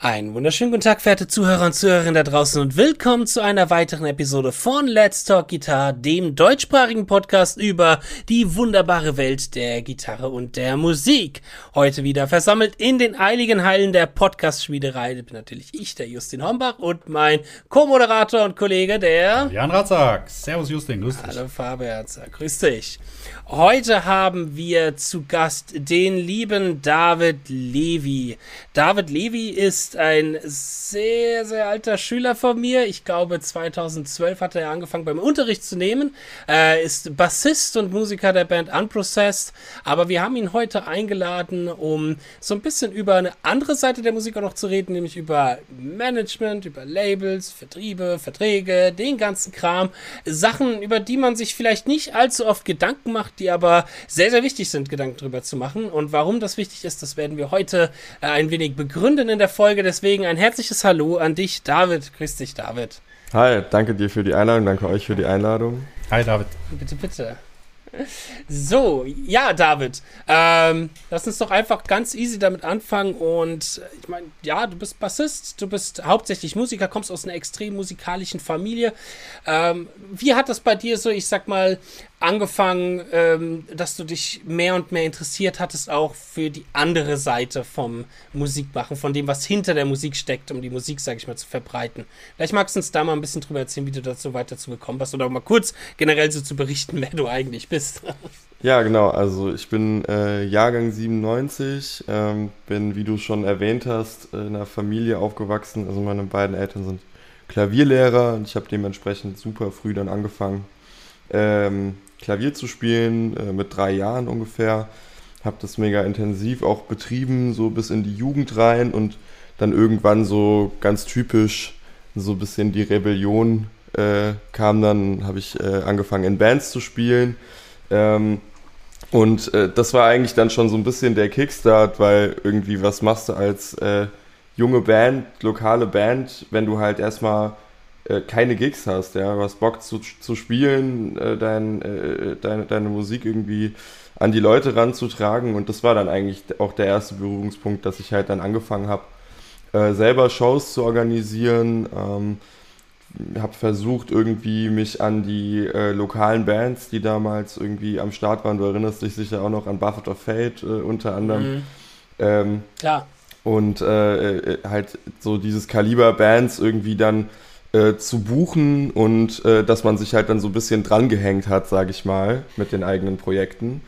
Einen wunderschönen guten Tag, verehrte Zuhörer und Zuhörerinnen da draußen und willkommen zu einer weiteren Episode von Let's Talk Guitar, dem deutschsprachigen Podcast über die wunderbare Welt der Gitarre und der Musik. Heute wieder versammelt in den eiligen Hallen der Podcast-Schmiederei bin natürlich ich, der Justin Hombach und mein Co-Moderator und Kollege, der Jan Ratzak. Servus Justin, grüß dich. Hallo Fabian, grüß dich. Heute haben wir zu Gast den lieben David Levi. David Levi ist ein sehr, sehr alter Schüler von mir. Ich glaube, 2012 hat er angefangen beim Unterricht zu nehmen. Er ist Bassist und Musiker der Band Unprocessed. Aber wir haben ihn heute eingeladen, um so ein bisschen über eine andere Seite der Musik auch noch zu reden, nämlich über Management, über Labels, Vertriebe, Verträge, den ganzen Kram. Sachen, über die man sich vielleicht nicht allzu oft Gedanken macht, die aber sehr, sehr wichtig sind, Gedanken darüber zu machen. Und warum das wichtig ist, das werden wir heute äh, ein wenig begründen in der Folge. Deswegen ein herzliches Hallo an dich, David. Grüß dich, David. Hi, danke dir für die Einladung, danke euch für die Einladung. Hi, David. Bitte, bitte. So, ja, David, ähm, lass uns doch einfach ganz easy damit anfangen. Und äh, ich meine, ja, du bist Bassist, du bist hauptsächlich Musiker, kommst aus einer extrem musikalischen Familie. Ähm, wie hat das bei dir so, ich sag mal, angefangen, ähm, dass du dich mehr und mehr interessiert hattest, auch für die andere Seite vom Musikmachen, von dem, was hinter der Musik steckt, um die Musik, sag ich mal, zu verbreiten? Vielleicht magst du uns da mal ein bisschen drüber erzählen, wie du dazu weiter zu gekommen bist oder mal kurz generell so zu berichten, wer du eigentlich bist. Ja, genau. Also ich bin äh, Jahrgang 97, ähm, bin, wie du schon erwähnt hast, in einer Familie aufgewachsen. Also meine beiden Eltern sind Klavierlehrer und ich habe dementsprechend super früh dann angefangen, ähm, Klavier zu spielen, äh, mit drei Jahren ungefähr. Habe das mega intensiv auch betrieben, so bis in die Jugend rein und dann irgendwann so ganz typisch so ein bisschen die Rebellion äh, kam dann, habe ich äh, angefangen in Bands zu spielen ähm, und äh, das war eigentlich dann schon so ein bisschen der Kickstart, weil irgendwie, was machst du als äh, junge Band, lokale Band, wenn du halt erstmal äh, keine Gigs hast, ja, du hast Bock zu, zu spielen, äh, dein, äh, deine, deine Musik irgendwie an die Leute ranzutragen und das war dann eigentlich auch der erste Berührungspunkt, dass ich halt dann angefangen habe, äh, selber Shows zu organisieren, ähm, habe versucht, irgendwie mich an die äh, lokalen Bands, die damals irgendwie am Start waren, du erinnerst dich sicher auch noch an Buffett of Fate äh, unter anderem. Mhm. Ähm, Klar. Und äh, äh halt so dieses Kaliber Bands irgendwie dann äh, zu buchen und äh, dass man sich halt dann so ein bisschen drangehängt hat, sage ich mal, mit den eigenen Projekten.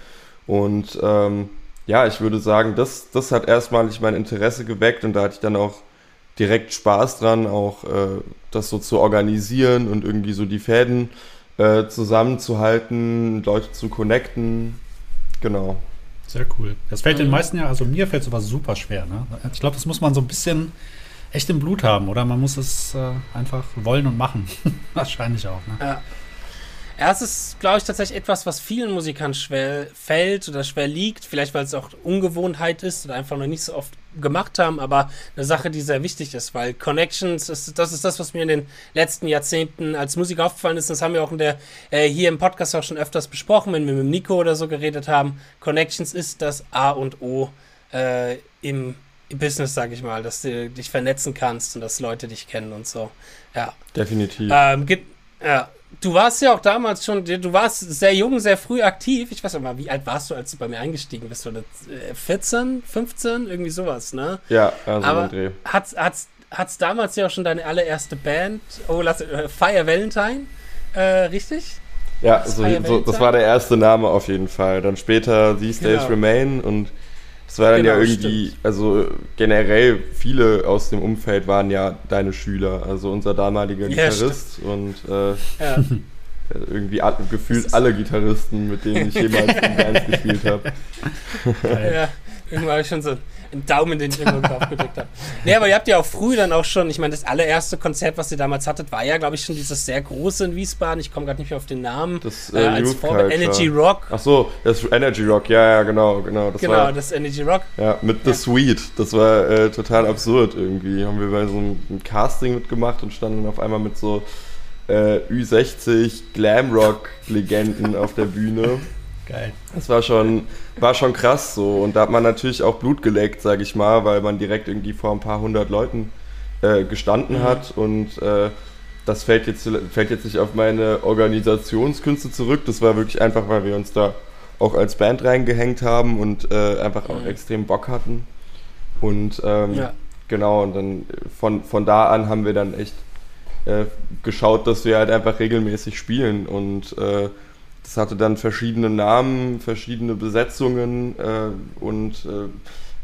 Und ähm, ja, ich würde sagen, das, das hat erstmalig mein Interesse geweckt und da hatte ich dann auch direkt Spaß dran, auch äh, das so zu organisieren und irgendwie so die Fäden äh, zusammenzuhalten, Leute zu connecten. Genau. Sehr cool. Das fällt den meisten ja, also mir fällt sowas super schwer. Ne? Ich glaube, das muss man so ein bisschen echt im Blut haben, oder? Man muss es äh, einfach wollen und machen. Wahrscheinlich auch. Ne? Ja. Ja, es ist, glaube ich, tatsächlich etwas, was vielen Musikern schwer fällt oder schwer liegt. Vielleicht, weil es auch Ungewohnheit ist oder einfach noch nicht so oft gemacht haben, aber eine Sache, die sehr wichtig ist, weil Connections, ist, das ist das, was mir in den letzten Jahrzehnten als Musiker aufgefallen ist. Das haben wir auch in der, äh, hier im Podcast auch schon öfters besprochen, wenn wir mit Nico oder so geredet haben. Connections ist das A und O äh, im, im Business, sage ich mal, dass du dich vernetzen kannst und dass Leute dich kennen und so. Ja. Definitiv. Ähm, ja, du warst ja auch damals schon, du warst sehr jung, sehr früh aktiv. Ich weiß nicht mal, wie alt warst du, als du bei mir eingestiegen bist? Oder 14, 15, irgendwie sowas, ne? Ja, also Aber Dreh. Hat's, hat's, hat's damals ja auch schon deine allererste Band, oh, lass, äh, Fire Valentine, äh, richtig? Ja, so, so, das war der erste Name auf jeden Fall. Dann später These Days genau. Remain und es war dann genau, ja irgendwie, stimmt. also generell viele aus dem Umfeld waren ja deine Schüler, also unser damaliger ja, Gitarrist stimmt. und äh, ja. irgendwie gefühlt alle Gitarristen, mit denen ich jemals in Bands gespielt habe. ja, irgendwann habe ich schon so einen Daumen, den ich irgendwo drauf gedrückt habe. Nee, aber ihr habt ja auch früh dann auch schon, ich meine, das allererste Konzert, was ihr damals hattet, war ja, glaube ich, schon dieses sehr große in Wiesbaden. Ich komme gerade nicht mehr auf den Namen. Das äh, äh als Vorbild Energy Rock. Ach so, das Energy Rock, ja, ja, genau, genau. Das genau, war, das Energy Rock. Ja, mit The Sweet. Das war äh, total absurd irgendwie. Haben wir bei so einem, einem Casting mitgemacht und standen auf einmal mit so äh, Ü60 Glamrock-Legenden auf der Bühne. Geil. Das war schon, war schon krass so. Und da hat man natürlich auch Blut geleckt, sage ich mal, weil man direkt irgendwie vor ein paar hundert Leuten äh, gestanden mhm. hat. Und äh, das fällt jetzt, fällt jetzt nicht auf meine Organisationskünste zurück. Das war wirklich einfach, weil wir uns da auch als Band reingehängt haben und äh, einfach auch mhm. extrem Bock hatten. Und ähm, ja. genau, und dann von, von da an haben wir dann echt äh, geschaut, dass wir halt einfach regelmäßig spielen und äh, das hatte dann verschiedene Namen, verschiedene Besetzungen äh, und äh,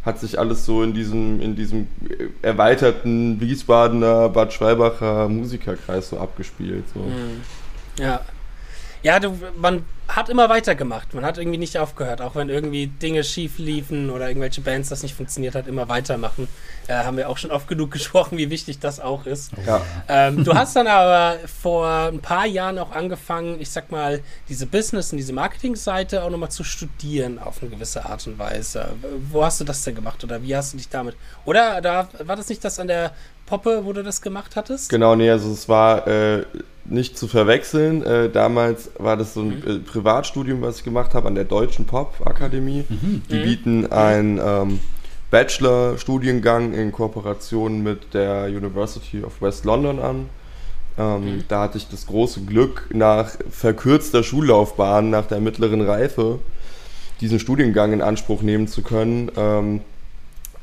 hat sich alles so in diesem, in diesem erweiterten Wiesbadener Bad Schwalbacher Musikerkreis so abgespielt. So. Mhm. Ja. Ja, du, man hat immer weitergemacht. Man hat irgendwie nicht aufgehört, auch wenn irgendwie Dinge schief liefen oder irgendwelche Bands das nicht funktioniert hat, immer weitermachen. Äh, haben wir auch schon oft genug gesprochen, wie wichtig das auch ist. Ja. Ähm, du hast dann aber vor ein paar Jahren auch angefangen, ich sag mal, diese Business- und diese Marketing-Seite auch nochmal zu studieren auf eine gewisse Art und Weise. Wo hast du das denn gemacht oder wie hast du dich damit? Oder da, war das nicht das an der Poppe, wo du das gemacht hattest? Genau, nee, also es war äh, nicht zu verwechseln. Äh, damals war das so ein mhm. Äh, Privatstudium, was ich gemacht habe an der Deutschen Pop-Akademie. Mhm. Die mhm. bieten einen ähm, Bachelor-Studiengang in Kooperation mit der University of West London an. Ähm, mhm. Da hatte ich das große Glück, nach verkürzter Schullaufbahn, nach der mittleren Reife, diesen Studiengang in Anspruch nehmen zu können, ähm,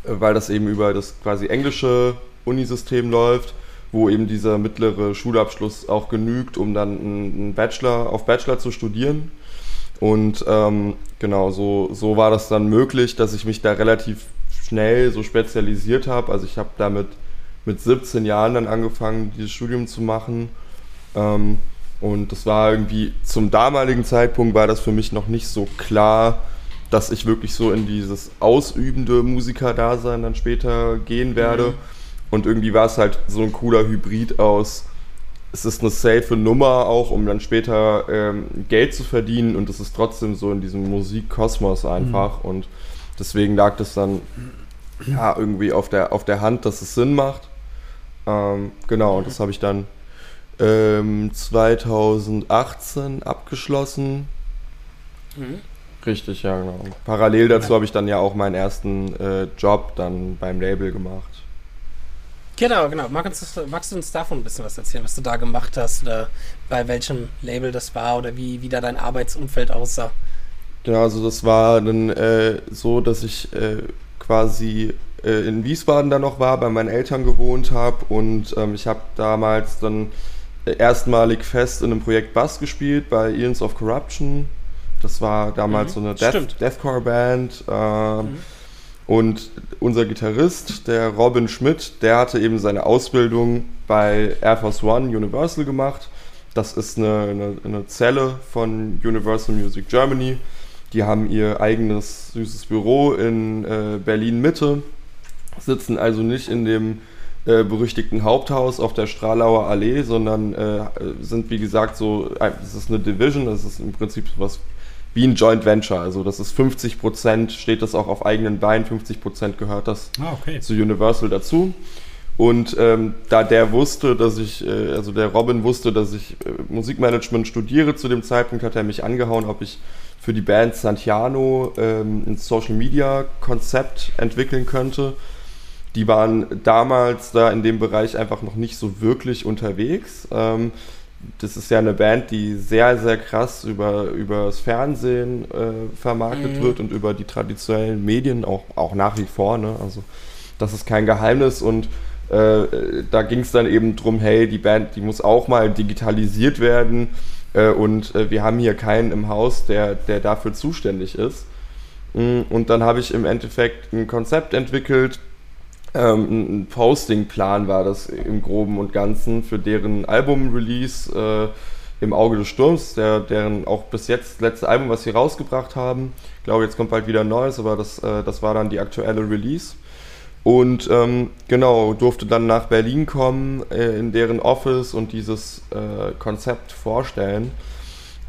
weil das eben über das quasi englische Unisystem läuft wo eben dieser mittlere Schulabschluss auch genügt, um dann einen Bachelor auf Bachelor zu studieren. Und ähm, genau, so, so war das dann möglich, dass ich mich da relativ schnell so spezialisiert habe. Also ich habe damit mit 17 Jahren dann angefangen, dieses Studium zu machen. Ähm, und das war irgendwie zum damaligen Zeitpunkt war das für mich noch nicht so klar, dass ich wirklich so in dieses ausübende Musikerdasein dann später gehen werde. Mhm und irgendwie war es halt so ein cooler Hybrid aus, es ist eine safe Nummer auch, um dann später ähm, Geld zu verdienen und es ist trotzdem so in diesem Musikkosmos einfach. Mhm. Und deswegen lag das dann ja irgendwie auf der, auf der Hand, dass es Sinn macht. Ähm, genau, und das habe ich dann ähm, 2018 abgeschlossen. Mhm. Richtig, ja, genau. Parallel dazu habe ich dann ja auch meinen ersten äh, Job dann beim Label gemacht. Genau, genau. Magst du, magst du, uns davon ein bisschen was erzählen, was du da gemacht hast oder bei welchem Label das war oder wie, wie da dein Arbeitsumfeld aussah? Genau, also das war dann äh, so, dass ich äh, quasi äh, in Wiesbaden dann noch war, bei meinen Eltern gewohnt habe und ähm, ich habe damals dann erstmalig fest in einem Projekt Bass gespielt bei Eons of Corruption. Das war damals mhm, so eine Death, Deathcore-Band. Ähm, mhm und unser Gitarrist, der Robin Schmidt, der hatte eben seine Ausbildung bei Air Force One Universal gemacht. Das ist eine, eine, eine Zelle von Universal Music Germany. Die haben ihr eigenes süßes Büro in äh, Berlin Mitte, sitzen also nicht in dem äh, berüchtigten Haupthaus auf der Stralauer Allee, sondern äh, sind wie gesagt so, es ist eine Division, das ist im Prinzip was wie ein Joint Venture. Also das ist 50 Prozent, steht das auch auf eigenen Beinen, 50 Prozent gehört das ah, okay. zu Universal dazu. Und ähm, da der wusste, dass ich, äh, also der Robin wusste, dass ich äh, Musikmanagement studiere zu dem Zeitpunkt, hat er mich angehauen, ob ich für die Band Santiano ähm, ein Social Media Konzept entwickeln könnte. Die waren damals da in dem Bereich einfach noch nicht so wirklich unterwegs. Ähm, das ist ja eine Band, die sehr, sehr krass über, über das Fernsehen äh, vermarktet mhm. wird und über die traditionellen Medien auch, auch nach wie vor. Ne? Also das ist kein Geheimnis und äh, da ging es dann eben drum, hey, die Band, die muss auch mal digitalisiert werden äh, und äh, wir haben hier keinen im Haus, der, der dafür zuständig ist. Mm, und dann habe ich im Endeffekt ein Konzept entwickelt, ähm, ein Posting-Plan war das im Groben und Ganzen für deren Album-Release äh, im Auge des Sturms, der, deren auch bis jetzt letzte Album, was sie rausgebracht haben. Ich glaube, jetzt kommt bald wieder ein neues, aber das, äh, das war dann die aktuelle Release. Und ähm, genau, durfte dann nach Berlin kommen, äh, in deren Office und dieses äh, Konzept vorstellen.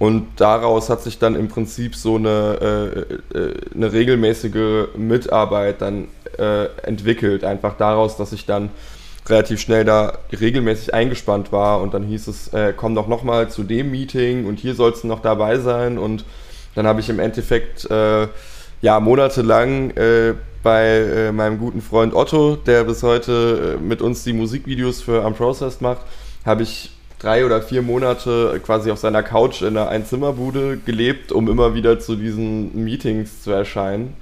Und daraus hat sich dann im Prinzip so eine, äh, äh, eine regelmäßige Mitarbeit dann äh, entwickelt. Einfach daraus, dass ich dann relativ schnell da regelmäßig eingespannt war und dann hieß es, äh, komm doch nochmal zu dem Meeting und hier sollst du noch dabei sein und Dann habe ich im Endeffekt äh, ja monatelang äh, bei äh, meinem guten Freund Otto, der bis heute äh, mit uns die Musikvideos für Unprocessed macht, habe ich drei oder vier Monate quasi auf seiner Couch in einer Einzimmerbude gelebt, um immer wieder zu diesen Meetings zu erscheinen.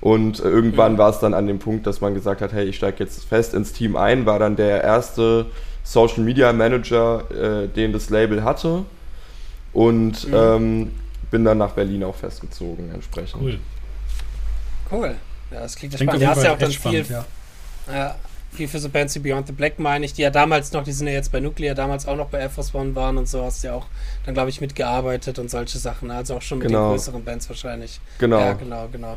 Und äh, irgendwann mhm. war es dann an dem Punkt, dass man gesagt hat, hey, ich steige jetzt fest ins Team ein, war dann der erste Social Media Manager, äh, den das Label hatte. Und mhm. ähm, bin dann nach Berlin auch festgezogen entsprechend. Cool. Cool. Ja, das klingt ja spannend. Du hast ja auch dann viel, spannend, ja. viel für so Bands wie Beyond the Black, meine ich, die ja damals noch, die sind ja jetzt bei Nuclear, damals auch noch bei Air Force One waren und so, hast du ja auch dann, glaube ich, mitgearbeitet und solche Sachen. Also auch schon mit genau. den größeren Bands wahrscheinlich. Genau. Ja, genau, genau.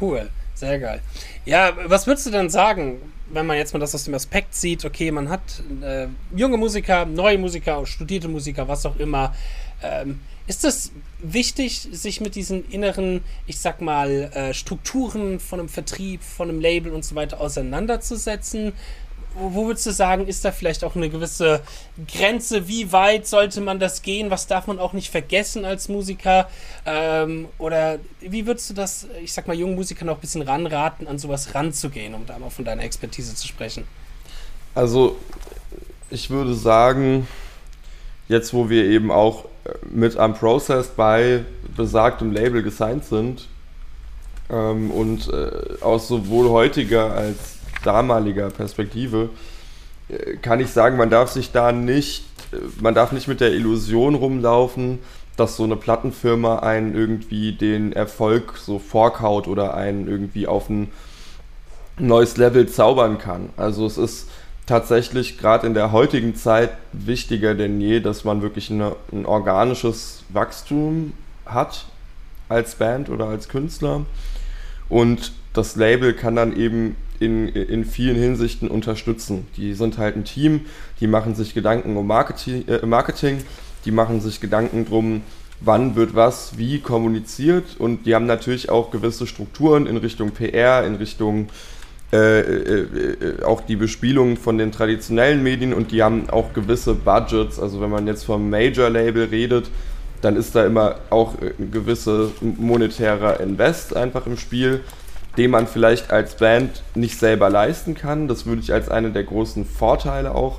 Cool. Sehr geil. Ja, was würdest du denn sagen, wenn man jetzt mal das aus dem Aspekt sieht, okay, man hat äh, junge Musiker, neue Musiker, studierte Musiker, was auch immer. Ähm, ist es wichtig, sich mit diesen inneren, ich sag mal, äh, Strukturen von einem Vertrieb, von einem Label und so weiter auseinanderzusetzen? Wo würdest du sagen, ist da vielleicht auch eine gewisse Grenze? Wie weit sollte man das gehen? Was darf man auch nicht vergessen als Musiker? Ähm, oder wie würdest du das, ich sag mal, jungen Musikern auch ein bisschen ranraten, an sowas ranzugehen, um da mal von deiner Expertise zu sprechen? Also, ich würde sagen, jetzt wo wir eben auch mit einem Process bei besagtem Label gesigned sind ähm, und äh, aus sowohl heutiger als damaliger Perspektive äh, kann ich sagen, man darf sich da nicht, äh, man darf nicht mit der Illusion rumlaufen, dass so eine Plattenfirma einen irgendwie den Erfolg so vorkaut oder einen irgendwie auf ein neues Level zaubern kann. Also es ist tatsächlich gerade in der heutigen Zeit wichtiger denn je, dass man wirklich eine, ein organisches Wachstum hat als Band oder als Künstler. Und das Label kann dann eben in, in vielen Hinsichten unterstützen. Die sind halt ein Team, die machen sich Gedanken um Marketing, äh, Marketing die machen sich Gedanken drum, wann wird was wie kommuniziert und die haben natürlich auch gewisse Strukturen in Richtung PR, in Richtung äh, äh, äh, auch die Bespielung von den traditionellen Medien und die haben auch gewisse Budgets. Also wenn man jetzt vom Major-Label redet, dann ist da immer auch ein gewisser monetärer Invest einfach im Spiel, den man vielleicht als Band nicht selber leisten kann. Das würde ich als einen der großen Vorteile auch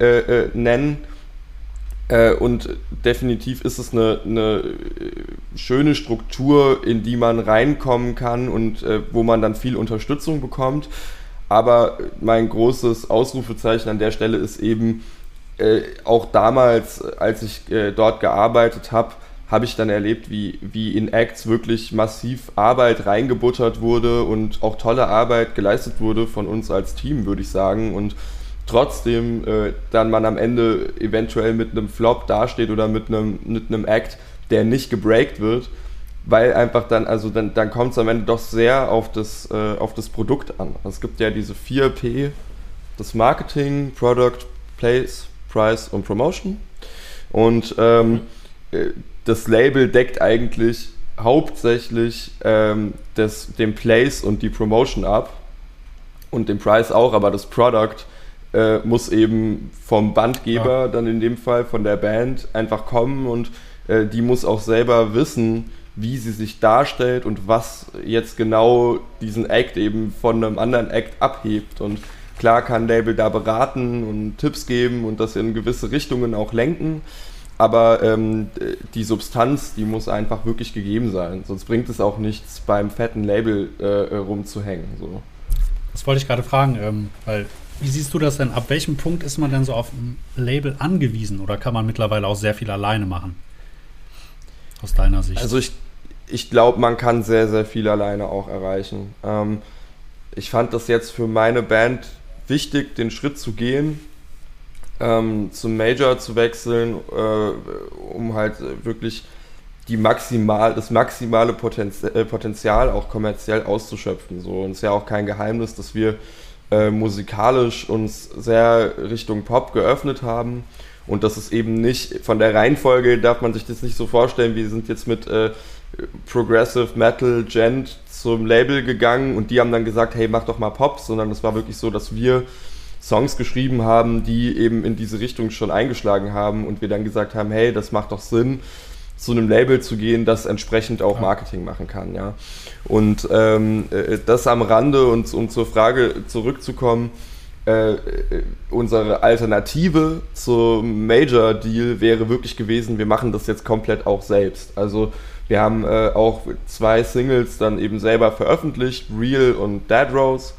äh, äh, nennen. Äh, und definitiv ist es eine, eine, schöne Struktur, in die man reinkommen kann und äh, wo man dann viel Unterstützung bekommt. Aber mein großes Ausrufezeichen an der Stelle ist eben, äh, auch damals, als ich äh, dort gearbeitet habe, habe ich dann erlebt, wie, wie in Acts wirklich massiv Arbeit reingebuttert wurde und auch tolle Arbeit geleistet wurde von uns als Team, würde ich sagen. Und trotzdem äh, dann man am Ende eventuell mit einem Flop dasteht oder mit einem, mit einem Act, der nicht gebreakt wird, weil einfach dann, also dann, dann kommt es am Ende doch sehr auf das, äh, auf das Produkt an. Also es gibt ja diese 4P, das Marketing, Product, Place, Price und Promotion. Und ähm, äh, das Label deckt eigentlich hauptsächlich ähm, das, den Place und die Promotion ab und den Price auch, aber das Product äh, muss eben vom Bandgeber, ja. dann in dem Fall von der Band, einfach kommen und äh, die muss auch selber wissen, wie sie sich darstellt und was jetzt genau diesen Act eben von einem anderen Act abhebt. Und klar kann Label da beraten und Tipps geben und das in gewisse Richtungen auch lenken. Aber ähm, die Substanz, die muss einfach wirklich gegeben sein. Sonst bringt es auch nichts, beim fetten Label äh, rumzuhängen. So. Das wollte ich gerade fragen, ähm, weil wie siehst du das denn? Ab welchem Punkt ist man denn so auf ein Label angewiesen oder kann man mittlerweile auch sehr viel alleine machen? Aus deiner Sicht. Also ich, ich glaube, man kann sehr, sehr viel alleine auch erreichen. Ähm, ich fand das jetzt für meine Band wichtig, den Schritt zu gehen, ähm, zum Major zu wechseln, äh, um halt wirklich die maximal, das maximale Potenzial, äh, Potenzial auch kommerziell auszuschöpfen. So. Und es ist ja auch kein Geheimnis, dass wir äh, musikalisch uns sehr Richtung Pop geöffnet haben. Und das ist eben nicht, von der Reihenfolge darf man sich das nicht so vorstellen, wir sind jetzt mit äh, Progressive Metal Gent zum Label gegangen und die haben dann gesagt, hey, mach doch mal Pop, sondern es war wirklich so, dass wir Songs geschrieben haben, die eben in diese Richtung schon eingeschlagen haben und wir dann gesagt haben, hey, das macht doch Sinn, zu einem Label zu gehen, das entsprechend auch Marketing machen kann, ja. Und ähm, äh, das am Rande und um zur Frage zurückzukommen, äh, äh, unsere Alternative zum Major Deal wäre wirklich gewesen, wir machen das jetzt komplett auch selbst. Also wir haben äh, auch zwei Singles dann eben selber veröffentlicht, Real und Dead Rose.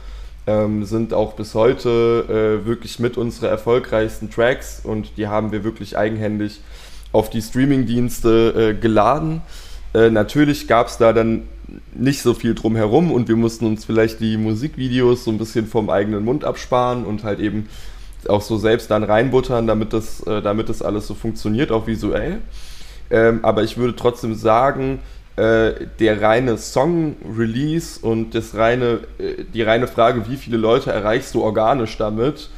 Ähm, sind auch bis heute äh, wirklich mit unsere erfolgreichsten Tracks und die haben wir wirklich eigenhändig auf die Streamingdienste äh, geladen. Äh, natürlich gab es da dann nicht so viel drumherum und wir mussten uns vielleicht die Musikvideos so ein bisschen vom eigenen Mund absparen und halt eben auch so selbst dann reinbuttern, damit das, äh, damit das alles so funktioniert, auch visuell. Ähm, aber ich würde trotzdem sagen, der reine Song-Release und das reine, äh, die reine Frage, wie viele Leute erreichst du organisch damit,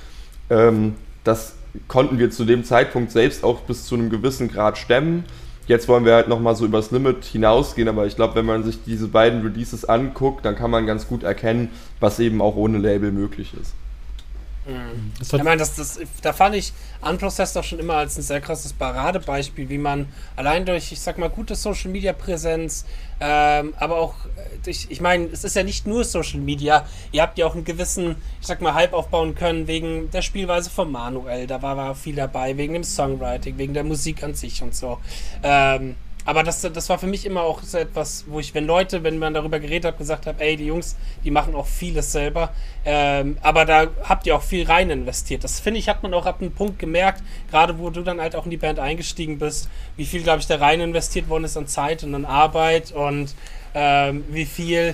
ähm, das konnten wir zu dem Zeitpunkt selbst auch bis zu einem gewissen Grad stemmen. Jetzt wollen wir halt nochmal so übers Limit hinausgehen, aber ich glaube, wenn man sich diese beiden Releases anguckt, dann kann man ganz gut erkennen, was eben auch ohne Label möglich ist. Mhm. Ich meine, das, das, da fand ich Unprocessed auch schon immer als ein sehr krasses Paradebeispiel, wie man allein durch, ich sag mal, gute Social Media Präsenz, ähm, aber auch durch, ich meine, es ist ja nicht nur Social Media, ihr habt ja auch einen gewissen, ich sag mal, Hype aufbauen können wegen der Spielweise von Manuel, da war, war viel dabei, wegen dem Songwriting, wegen der Musik an sich und so. Ähm, aber das, das war für mich immer auch so etwas, wo ich, wenn Leute, wenn man darüber geredet hat, gesagt habe, ey, die Jungs, die machen auch vieles selber. Ähm, aber da habt ihr auch viel rein investiert. Das finde ich, hat man auch ab einem Punkt gemerkt, gerade wo du dann halt auch in die Band eingestiegen bist, wie viel, glaube ich, da rein investiert worden ist an Zeit und an Arbeit und ähm, wie viel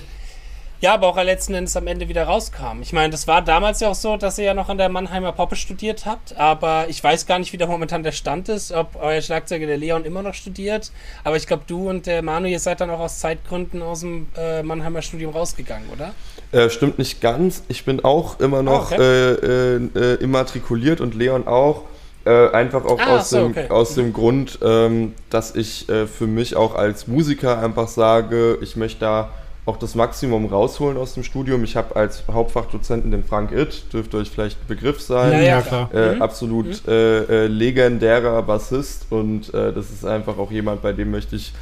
ja, aber auch letzten Endes am Ende wieder rauskam. Ich meine, das war damals ja auch so, dass ihr ja noch an der Mannheimer Poppe studiert habt, aber ich weiß gar nicht, wie da momentan der Stand ist, ob euer Schlagzeuger der Leon immer noch studiert. Aber ich glaube, du und der Manu, ihr seid dann auch aus Zeitgründen aus dem äh, Mannheimer Studium rausgegangen, oder? Äh, stimmt nicht ganz. Ich bin auch immer noch oh, okay. äh, äh immatrikuliert und Leon auch. Äh, einfach auch ah, aus, so, dem, okay. aus dem Grund, ähm, dass ich äh, für mich auch als Musiker einfach sage, ich möchte da auch das Maximum rausholen aus dem Studium. Ich habe als Hauptfachdozenten den Frank Itt, dürfte euch vielleicht ein Begriff sein. Ja, ja klar. Äh, mhm. Absolut mhm. Äh, äh, legendärer Bassist und äh, das ist einfach auch jemand, bei dem möchte ich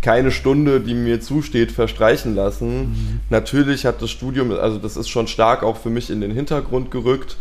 keine Stunde, die mir zusteht, verstreichen lassen. Mhm. Natürlich hat das Studium, also das ist schon stark auch für mich in den Hintergrund gerückt.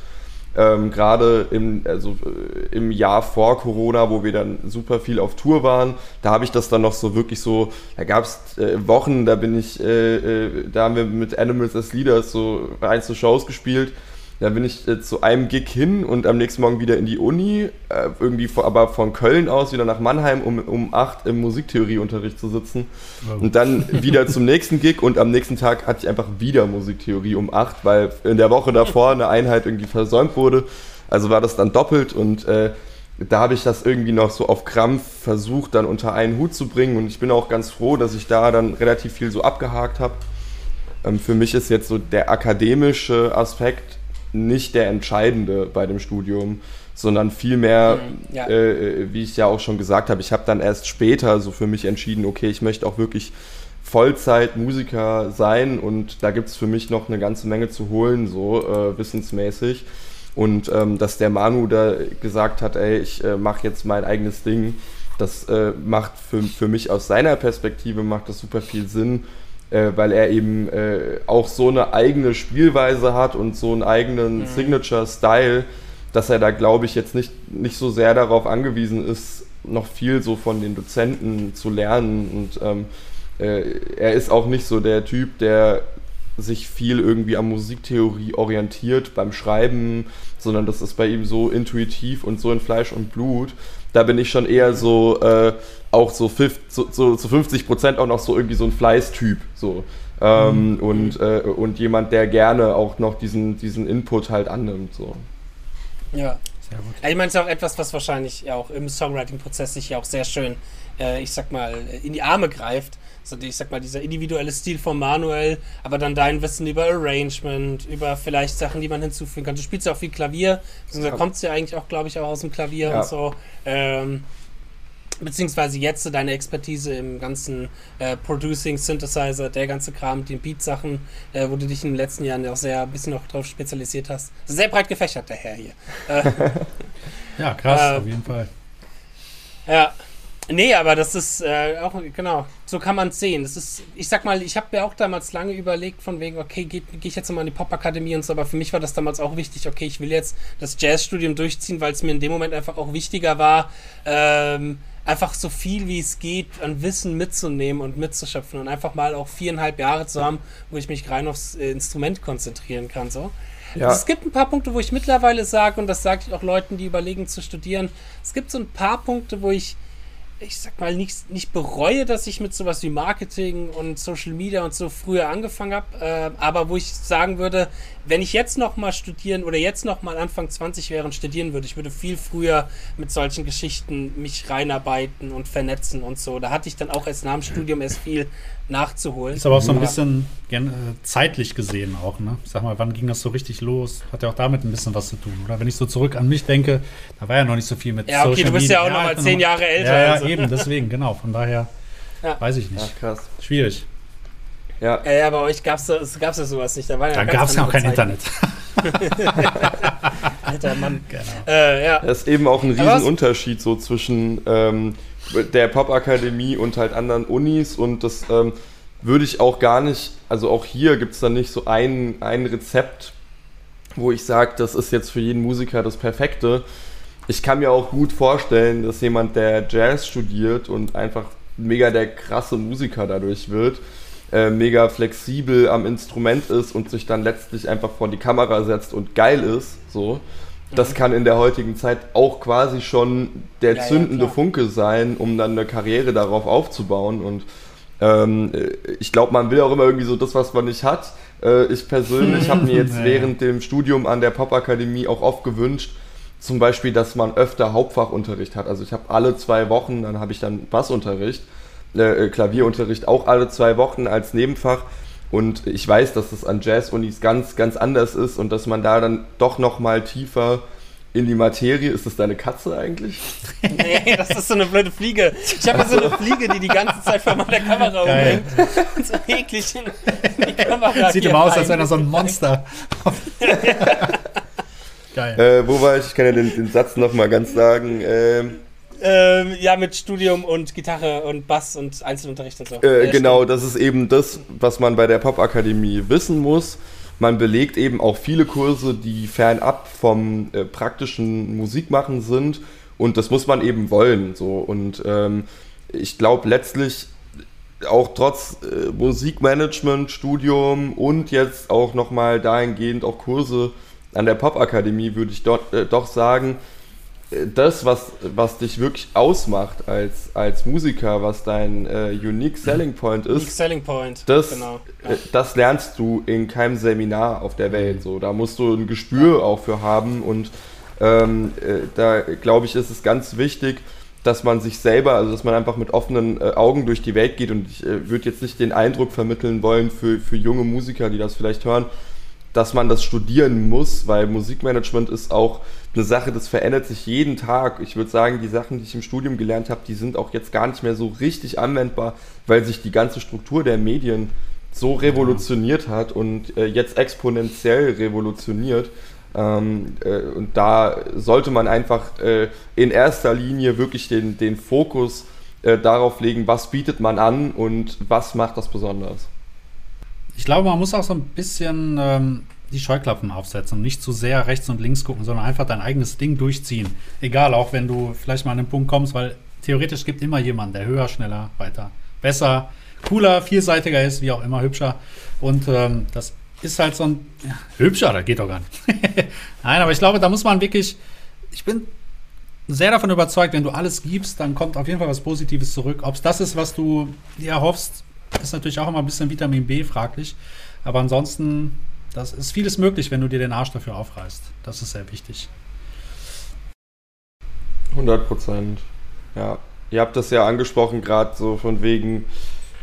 Ähm, Gerade im, also, äh, im Jahr vor Corona, wo wir dann super viel auf Tour waren, da habe ich das dann noch so wirklich so, da gab es äh, Wochen, da bin ich, äh, äh, da haben wir mit Animals as Leaders so einzelne Shows gespielt dann bin ich äh, zu einem Gig hin und am nächsten Morgen wieder in die Uni, äh, irgendwie vor, aber von Köln aus wieder nach Mannheim, um um 8 im Musiktheorieunterricht zu sitzen. Oh. Und dann wieder zum nächsten Gig und am nächsten Tag hatte ich einfach wieder Musiktheorie um 8, weil in der Woche davor eine Einheit irgendwie versäumt wurde. Also war das dann doppelt und äh, da habe ich das irgendwie noch so auf Krampf versucht, dann unter einen Hut zu bringen. Und ich bin auch ganz froh, dass ich da dann relativ viel so abgehakt habe. Ähm, für mich ist jetzt so der akademische Aspekt nicht der entscheidende bei dem Studium, sondern vielmehr, mhm, ja. äh, wie ich ja auch schon gesagt habe, ich habe dann erst später so für mich entschieden, okay, ich möchte auch wirklich Vollzeit Musiker sein und da gibt es für mich noch eine ganze Menge zu holen, so äh, wissensmäßig. Und ähm, dass der Manu da gesagt hat, ey, ich äh, mache jetzt mein eigenes Ding, das äh, macht für, für mich aus seiner Perspektive macht das super viel Sinn äh, weil er eben äh, auch so eine eigene Spielweise hat und so einen eigenen mhm. Signature-Style, dass er da, glaube ich, jetzt nicht, nicht so sehr darauf angewiesen ist, noch viel so von den Dozenten zu lernen. Und ähm, äh, er ist auch nicht so der Typ, der sich viel irgendwie an Musiktheorie orientiert beim Schreiben, sondern das ist bei ihm so intuitiv und so in Fleisch und Blut. Da bin ich schon eher so, äh, auch so, 50, so, so, so 50 Prozent auch noch so irgendwie so ein Fleißtyp. So. Ähm, mhm. und, äh, und jemand, der gerne auch noch diesen, diesen Input halt annimmt. So. Ja. Sehr gut. Ich meine, es ist auch etwas, was wahrscheinlich ja auch im Songwriting-Prozess sich ja auch sehr schön, äh, ich sag mal, in die Arme greift. Also ich sag mal, dieser individuelle Stil von Manuel, aber dann dein Wissen über Arrangement, über vielleicht Sachen, die man hinzufügen kann. Du spielst ja auch viel Klavier, da kommt es ja eigentlich auch, glaube ich, auch aus dem Klavier ja. und so. Ähm, beziehungsweise jetzt deine Expertise im ganzen äh, Producing, Synthesizer, der ganze Kram, den Beat-Sachen, äh, wo du dich in den letzten Jahren auch sehr ein bisschen noch drauf spezialisiert hast. Sehr breit gefächert, der Herr hier. Äh, ja, krass, äh, auf jeden Fall. Ja. Nee, aber das ist äh, auch, genau, so kann man es sehen. Das ist, ich sag mal, ich habe mir auch damals lange überlegt, von wegen, okay, gehe geh ich jetzt mal in die Popakademie und so, aber für mich war das damals auch wichtig, okay, ich will jetzt das Jazzstudium durchziehen, weil es mir in dem Moment einfach auch wichtiger war, ähm, einfach so viel wie es geht an Wissen mitzunehmen und mitzuschöpfen und einfach mal auch viereinhalb Jahre zu haben, wo ich mich rein aufs äh, Instrument konzentrieren kann, so. Ja. Es gibt ein paar Punkte, wo ich mittlerweile sage, und das sage ich auch Leuten, die überlegen zu studieren, es gibt so ein paar Punkte, wo ich ich sag mal, nicht, nicht bereue, dass ich mit sowas wie Marketing und Social Media und so früher angefangen habe, äh, aber wo ich sagen würde, wenn ich jetzt noch mal studieren oder jetzt noch mal Anfang 20 wäre und studieren würde, ich würde viel früher mit solchen Geschichten mich reinarbeiten und vernetzen und so. Da hatte ich dann auch erst nach dem Studium erst viel nachzuholen. Ist aber auch so ein bisschen gern, äh, zeitlich gesehen auch, ne? sag mal, wann ging das so richtig los? Hat ja auch damit ein bisschen was zu tun, oder? Wenn ich so zurück an mich denke, da war ja noch nicht so viel mit Ja, okay, Social du bist Media. ja auch noch mal zehn Jahre älter. Ja, ja also. eben, deswegen, genau. Von daher ja. weiß ich nicht. Ja, krass. Schwierig. Ja. ja, ja bei euch gab es gab's ja sowas nicht. Da, da gab es ja auch kein Zeit. Internet. Alter Mann. Genau. Äh, ja. Das ist eben auch ein Riesenunterschied so zwischen ähm, der Popakademie und halt anderen Unis und das ähm, würde ich auch gar nicht, also auch hier gibt es dann nicht so ein, ein Rezept, wo ich sage, das ist jetzt für jeden Musiker das Perfekte. Ich kann mir auch gut vorstellen, dass jemand, der Jazz studiert und einfach mega der krasse Musiker dadurch wird, äh, mega flexibel am Instrument ist und sich dann letztlich einfach vor die Kamera setzt und geil ist, so das kann in der heutigen Zeit auch quasi schon der ja, zündende ja, Funke sein, um dann eine Karriere darauf aufzubauen. Und ähm, ich glaube, man will auch immer irgendwie so das, was man nicht hat. Äh, ich persönlich habe mir jetzt ja, während dem Studium an der Popakademie auch oft gewünscht, zum Beispiel, dass man öfter Hauptfachunterricht hat. Also ich habe alle zwei Wochen, dann habe ich dann Bassunterricht, äh, äh, Klavierunterricht auch alle zwei Wochen als Nebenfach. Und ich weiß, dass das an Jazz-Unis ganz, ganz anders ist und dass man da dann doch noch mal tiefer in die Materie. Ist das deine Katze eigentlich? Nee, das ist so eine blöde Fliege. Ich habe so eine Fliege, die die ganze Zeit vor meiner Kamera umhängt und so eklig in, die Kamera Sieht immer aus, als wäre er so ein Monster. Geil. Äh, wo war ich? Ich kann ja den, den Satz noch mal ganz sagen. Ähm, ähm, ja, mit Studium und Gitarre und Bass und Einzelunterricht und so. Äh, genau, das ist eben das, was man bei der Popakademie wissen muss. Man belegt eben auch viele Kurse, die fernab vom äh, praktischen Musikmachen sind. Und das muss man eben wollen. So. Und ähm, ich glaube letztlich auch trotz äh, Musikmanagement, Studium und jetzt auch nochmal dahingehend auch Kurse an der Popakademie, würde ich dort äh, doch sagen, das, was, was dich wirklich ausmacht als, als Musiker, was dein äh, Unique Selling Point ist, Unique Selling Point, das, genau. Äh, das lernst du in keinem Seminar auf der Welt. So, da musst du ein Gespür auch für haben und ähm, äh, da glaube ich, ist es ganz wichtig, dass man sich selber, also dass man einfach mit offenen äh, Augen durch die Welt geht und ich äh, würde jetzt nicht den Eindruck vermitteln wollen für, für junge Musiker, die das vielleicht hören, dass man das studieren muss, weil Musikmanagement ist auch eine Sache, das verändert sich jeden Tag. Ich würde sagen, die Sachen, die ich im Studium gelernt habe, die sind auch jetzt gar nicht mehr so richtig anwendbar, weil sich die ganze Struktur der Medien so revolutioniert hat und äh, jetzt exponentiell revolutioniert. Ähm, äh, und da sollte man einfach äh, in erster Linie wirklich den, den Fokus äh, darauf legen, was bietet man an und was macht das besonders. Ich glaube, man muss auch so ein bisschen ähm, die Scheuklappen aufsetzen und nicht zu sehr rechts und links gucken, sondern einfach dein eigenes Ding durchziehen. Egal, auch wenn du vielleicht mal an den Punkt kommst, weil theoretisch gibt immer jemanden, der höher, schneller, weiter, besser, cooler, vielseitiger ist, wie auch immer, hübscher. Und ähm, das ist halt so ein ja, hübscher, das geht doch gar nicht. Nein, aber ich glaube, da muss man wirklich, ich bin sehr davon überzeugt, wenn du alles gibst, dann kommt auf jeden Fall was Positives zurück. Ob es das ist, was du dir erhoffst, ist natürlich auch immer ein bisschen Vitamin B fraglich. Aber ansonsten, das ist vieles möglich, wenn du dir den Arsch dafür aufreißt. Das ist sehr wichtig. 100 Prozent. Ja. Ihr habt das ja angesprochen, gerade so von wegen,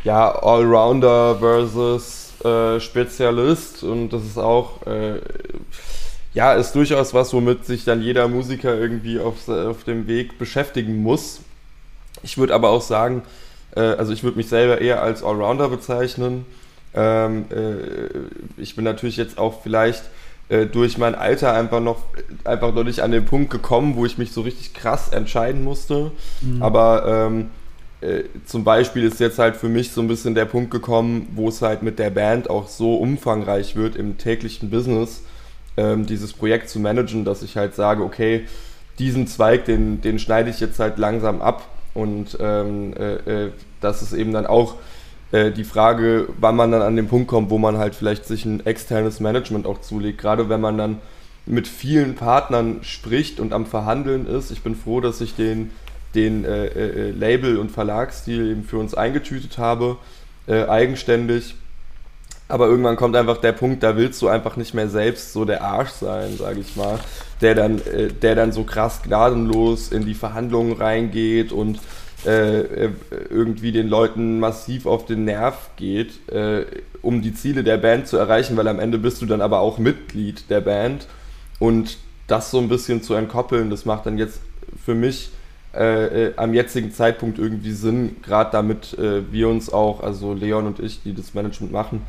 ja, Allrounder versus äh, Spezialist. Und das ist auch, äh, ja, ist durchaus was, womit sich dann jeder Musiker irgendwie auf, auf dem Weg beschäftigen muss. Ich würde aber auch sagen, äh, also ich würde mich selber eher als Allrounder bezeichnen. Ähm, äh, ich bin natürlich jetzt auch vielleicht äh, durch mein Alter einfach noch, einfach noch nicht an den Punkt gekommen, wo ich mich so richtig krass entscheiden musste. Mhm. Aber ähm, äh, zum Beispiel ist jetzt halt für mich so ein bisschen der Punkt gekommen, wo es halt mit der Band auch so umfangreich wird im täglichen Business, ähm, dieses Projekt zu managen, dass ich halt sage, okay, diesen Zweig, den, den schneide ich jetzt halt langsam ab und ähm, äh, äh, das ist eben dann auch äh, die Frage, wann man dann an den Punkt kommt, wo man halt vielleicht sich ein externes Management auch zulegt. Gerade wenn man dann mit vielen Partnern spricht und am Verhandeln ist. Ich bin froh, dass ich den, den äh, äh, Label- und Verlagsstil eben für uns eingetütet habe, äh, eigenständig. Aber irgendwann kommt einfach der Punkt, da willst du einfach nicht mehr selbst so der Arsch sein, sage ich mal, der dann, äh, der dann so krass gnadenlos in die Verhandlungen reingeht und äh, äh, irgendwie den Leuten massiv auf den Nerv geht, äh, um die Ziele der Band zu erreichen, weil am Ende bist du dann aber auch Mitglied der Band. Und das so ein bisschen zu entkoppeln, das macht dann jetzt für mich äh, äh am jetzigen Zeitpunkt irgendwie Sinn, gerade damit wir uns auch, also Leon und ich, die das Management machen,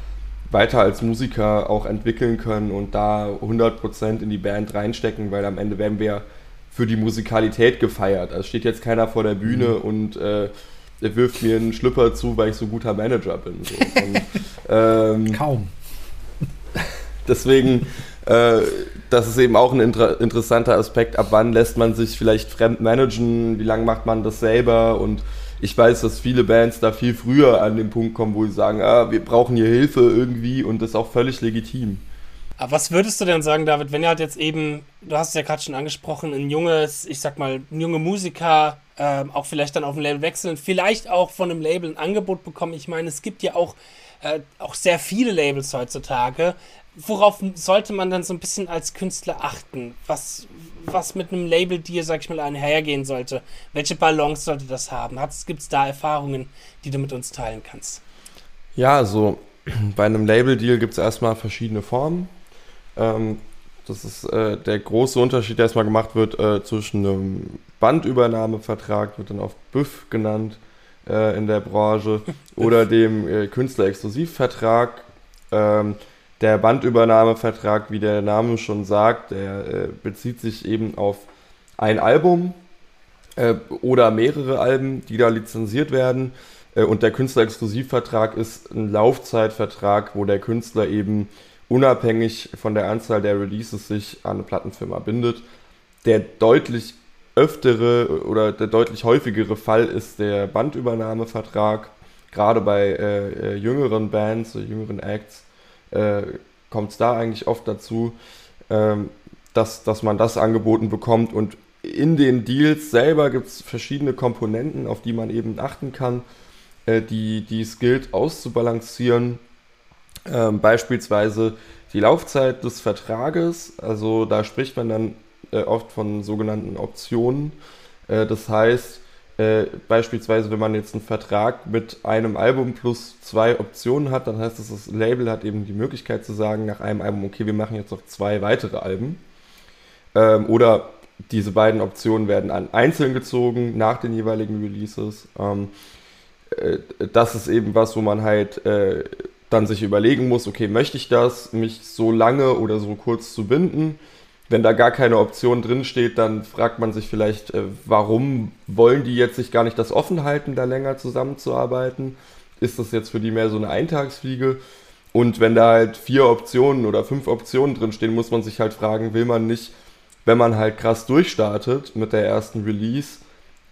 weiter als Musiker auch entwickeln können und da 100% in die Band reinstecken, weil am Ende werden wir für die Musikalität gefeiert. Also steht jetzt keiner vor der Bühne mhm. und äh, er wirft mir einen Schlüpper zu, weil ich so guter Manager bin. So. Und, ähm, Kaum. Deswegen, äh, das ist eben auch ein inter interessanter Aspekt. Ab wann lässt man sich vielleicht fremd managen? Wie lange macht man das selber? Und ich weiß, dass viele Bands da viel früher an den Punkt kommen, wo sie sagen, ah, wir brauchen hier Hilfe irgendwie und das ist auch völlig legitim. Aber was würdest du denn sagen, David, wenn ihr halt jetzt eben, du hast es ja gerade schon angesprochen, ein junges, ich sag mal, ein junger Musiker, ähm, auch vielleicht dann auf ein Label wechseln, vielleicht auch von einem Label ein Angebot bekommen. Ich meine, es gibt ja auch, äh, auch sehr viele Labels heutzutage. Worauf sollte man dann so ein bisschen als Künstler achten? Was, was mit einem Label dir, sag ich mal, einhergehen sollte? Welche Balance sollte das haben? Gibt es da Erfahrungen, die du mit uns teilen kannst? Ja, also bei einem Label-Deal gibt es erstmal verschiedene Formen. Ähm, das ist äh, der große Unterschied, der erstmal gemacht wird äh, zwischen einem Bandübernahmevertrag, wird dann oft BÜF genannt äh, in der Branche, oder dem äh, Künstlerexklusivvertrag. Ähm, der Bandübernahmevertrag, wie der Name schon sagt, der äh, bezieht sich eben auf ein Album äh, oder mehrere Alben, die da lizenziert werden. und der Künstlerexklusivvertrag ist ein Laufzeitvertrag, wo der Künstler eben unabhängig von der Anzahl der Releases sich an eine Plattenfirma bindet. Der deutlich öftere oder der deutlich häufigere Fall ist der Bandübernahmevertrag. Gerade bei äh, äh jüngeren Bands, jüngeren Acts äh, kommt es da eigentlich oft dazu, ähm, dass, dass man das angeboten bekommt. Und in den Deals selber gibt es verschiedene Komponenten, auf die man eben achten kann, äh, die, die es gilt auszubalancieren. Ähm, beispielsweise die Laufzeit des Vertrages, also da spricht man dann äh, oft von sogenannten Optionen. Äh, das heißt, äh, beispielsweise, wenn man jetzt einen Vertrag mit einem Album plus zwei Optionen hat, dann heißt das, das Label hat eben die Möglichkeit zu sagen nach einem Album, okay, wir machen jetzt noch zwei weitere Alben. Ähm, oder diese beiden Optionen werden an einzeln gezogen nach den jeweiligen Releases. Ähm, äh, das ist eben was, wo man halt äh, dann sich überlegen muss, okay, möchte ich das, mich so lange oder so kurz zu binden? Wenn da gar keine Option drin steht, dann fragt man sich vielleicht, äh, warum wollen die jetzt sich gar nicht das offen halten, da länger zusammenzuarbeiten? Ist das jetzt für die mehr so eine Eintagsfliege? Und wenn da halt vier Optionen oder fünf Optionen drin stehen, muss man sich halt fragen, will man nicht, wenn man halt krass durchstartet mit der ersten Release,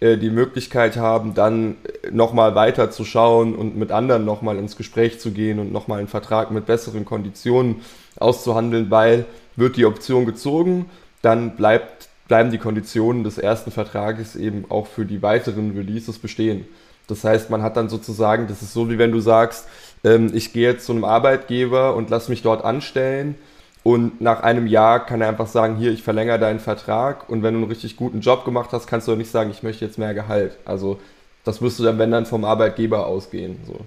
die Möglichkeit haben, dann nochmal weiter zu schauen und mit anderen nochmal ins Gespräch zu gehen und nochmal einen Vertrag mit besseren Konditionen auszuhandeln, weil wird die Option gezogen, dann bleibt, bleiben die Konditionen des ersten Vertrages eben auch für die weiteren Releases bestehen. Das heißt, man hat dann sozusagen, das ist so wie wenn du sagst, ähm, ich gehe jetzt zu einem Arbeitgeber und lass mich dort anstellen und nach einem Jahr kann er einfach sagen, hier, ich verlängere deinen Vertrag. Und wenn du einen richtig guten Job gemacht hast, kannst du auch nicht sagen, ich möchte jetzt mehr Gehalt. Also das müsste dann, wenn dann vom Arbeitgeber ausgehen. So.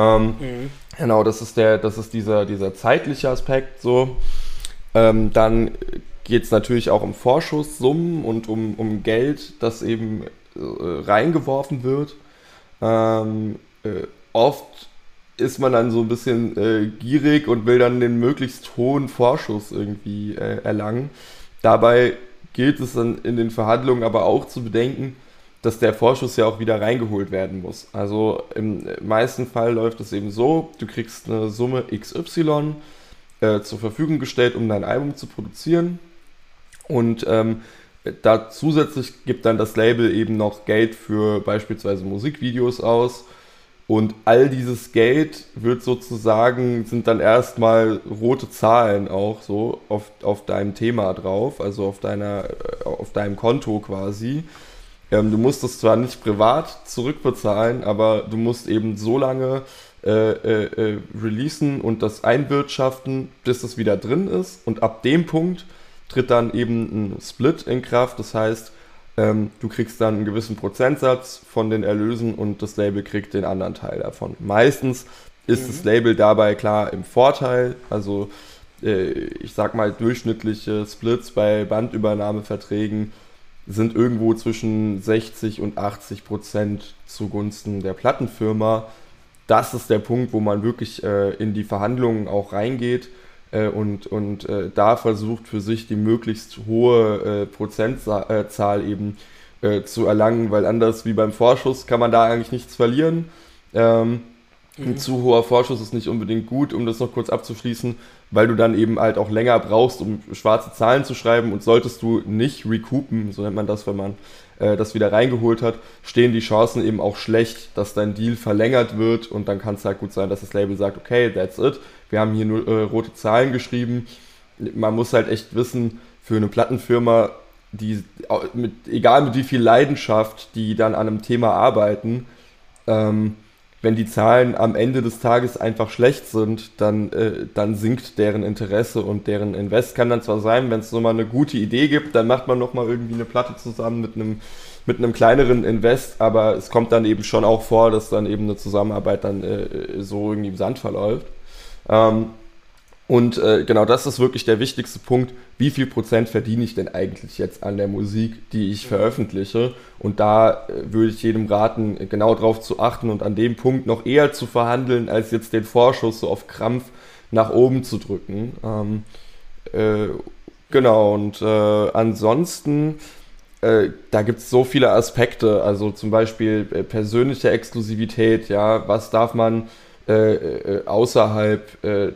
Ähm, mhm. Genau, das ist der, das ist dieser, dieser zeitliche Aspekt. So. Ähm, dann geht es natürlich auch um Vorschusssummen und um, um Geld, das eben äh, reingeworfen wird. Ähm, äh, oft ist man dann so ein bisschen äh, gierig und will dann den möglichst hohen Vorschuss irgendwie äh, erlangen. Dabei gilt es dann in den Verhandlungen aber auch zu bedenken, dass der Vorschuss ja auch wieder reingeholt werden muss. Also im meisten Fall läuft es eben so, du kriegst eine Summe XY äh, zur Verfügung gestellt, um dein Album zu produzieren. Und ähm, da zusätzlich gibt dann das Label eben noch Geld für beispielsweise Musikvideos aus. Und all dieses Geld wird sozusagen, sind dann erstmal rote Zahlen auch so auf, auf deinem Thema drauf, also auf, deiner, äh, auf deinem Konto quasi. Ähm, du musst es zwar nicht privat zurückbezahlen, aber du musst eben so lange äh, äh, äh, releasen und das einwirtschaften, bis es wieder drin ist. Und ab dem Punkt tritt dann eben ein Split in Kraft. Das heißt, ähm, du kriegst dann einen gewissen Prozentsatz von den Erlösen und das Label kriegt den anderen Teil davon. Meistens ist mhm. das Label dabei klar im Vorteil. Also äh, ich sag mal, durchschnittliche Splits bei Bandübernahmeverträgen sind irgendwo zwischen 60 und 80 Prozent zugunsten der Plattenfirma. Das ist der Punkt, wo man wirklich äh, in die Verhandlungen auch reingeht äh, und, und äh, da versucht für sich die möglichst hohe äh, Prozentzahl eben äh, zu erlangen, weil anders wie beim Vorschuss kann man da eigentlich nichts verlieren. Ähm, Ein zu hoher Vorschuss ist nicht unbedingt gut, um das noch kurz abzuschließen, weil du dann eben halt auch länger brauchst, um schwarze Zahlen zu schreiben und solltest du nicht recoupen, so nennt man das, wenn man äh, das wieder reingeholt hat, stehen die Chancen eben auch schlecht, dass dein Deal verlängert wird und dann kann es halt gut sein, dass das Label sagt, okay, that's it, wir haben hier nur äh, rote Zahlen geschrieben. Man muss halt echt wissen, für eine Plattenfirma, die mit, egal mit wie viel Leidenschaft, die dann an einem Thema arbeiten, ähm, wenn die Zahlen am Ende des Tages einfach schlecht sind, dann, äh, dann sinkt deren Interesse und deren Invest kann dann zwar sein, wenn es so mal eine gute Idee gibt, dann macht man nochmal irgendwie eine Platte zusammen mit einem mit einem kleineren Invest, aber es kommt dann eben schon auch vor, dass dann eben eine Zusammenarbeit dann äh, so irgendwie im Sand verläuft. Ähm, und äh, genau das ist wirklich der wichtigste Punkt. Wie viel Prozent verdiene ich denn eigentlich jetzt an der Musik, die ich veröffentliche? Und da äh, würde ich jedem raten, genau darauf zu achten und an dem Punkt noch eher zu verhandeln, als jetzt den Vorschuss so auf Krampf nach oben zu drücken. Ähm, äh, genau, und äh, ansonsten, äh, da gibt es so viele Aspekte, also zum Beispiel äh, persönliche Exklusivität, ja, was darf man äh, äh, außerhalb äh,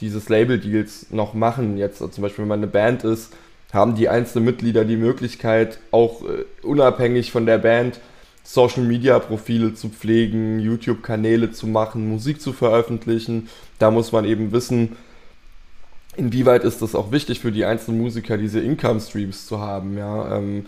dieses Label-Deals noch machen. Jetzt zum Beispiel, wenn man eine Band ist, haben die einzelnen Mitglieder die Möglichkeit, auch äh, unabhängig von der Band Social-Media-Profile zu pflegen, YouTube-Kanäle zu machen, Musik zu veröffentlichen. Da muss man eben wissen, inwieweit ist das auch wichtig für die einzelnen Musiker, diese Income-Streams zu haben. Ja? Ähm,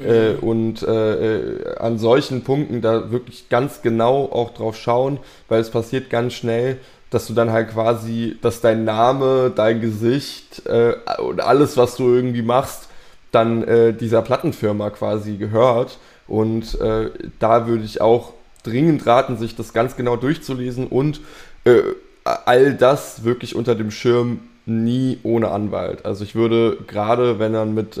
äh, und äh, äh, an solchen Punkten da wirklich ganz genau auch drauf schauen, weil es passiert ganz schnell, dass du dann halt quasi, dass dein Name, dein Gesicht äh, und alles, was du irgendwie machst, dann äh, dieser Plattenfirma quasi gehört. Und äh, da würde ich auch dringend raten, sich das ganz genau durchzulesen und all das wirklich unter dem Schirm nie ohne Anwalt. Also ich würde gerade, wenn man mit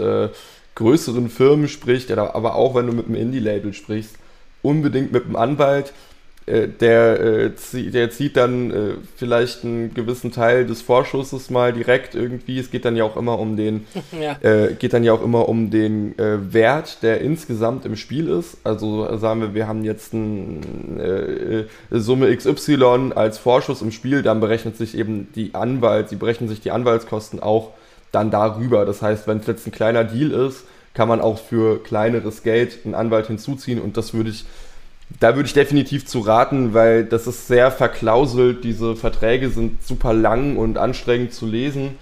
größeren Firmen spricht, aber auch wenn du mit einem Indie-Label sprichst, unbedingt mit einem Anwalt. Äh, der, äh, der zieht dann äh, vielleicht einen gewissen Teil des Vorschusses mal direkt irgendwie. Es geht dann ja auch immer um den, ja. geht dann ja auch immer um den Wert, der insgesamt im Spiel ist. Also sagen wir, wir haben jetzt eine Summe XY als Vorschuss im Spiel, dann berechnet sich eben die Anwalt, sie berechnen sich die Anwaltskosten auch dann darüber. Das heißt, wenn es jetzt ein kleiner Deal ist, kann man auch für kleineres Geld einen Anwalt hinzuziehen und das würde ich, da würde ich definitiv zu raten, weil das ist sehr verklauselt. Diese Verträge sind super lang und anstrengend zu lesen.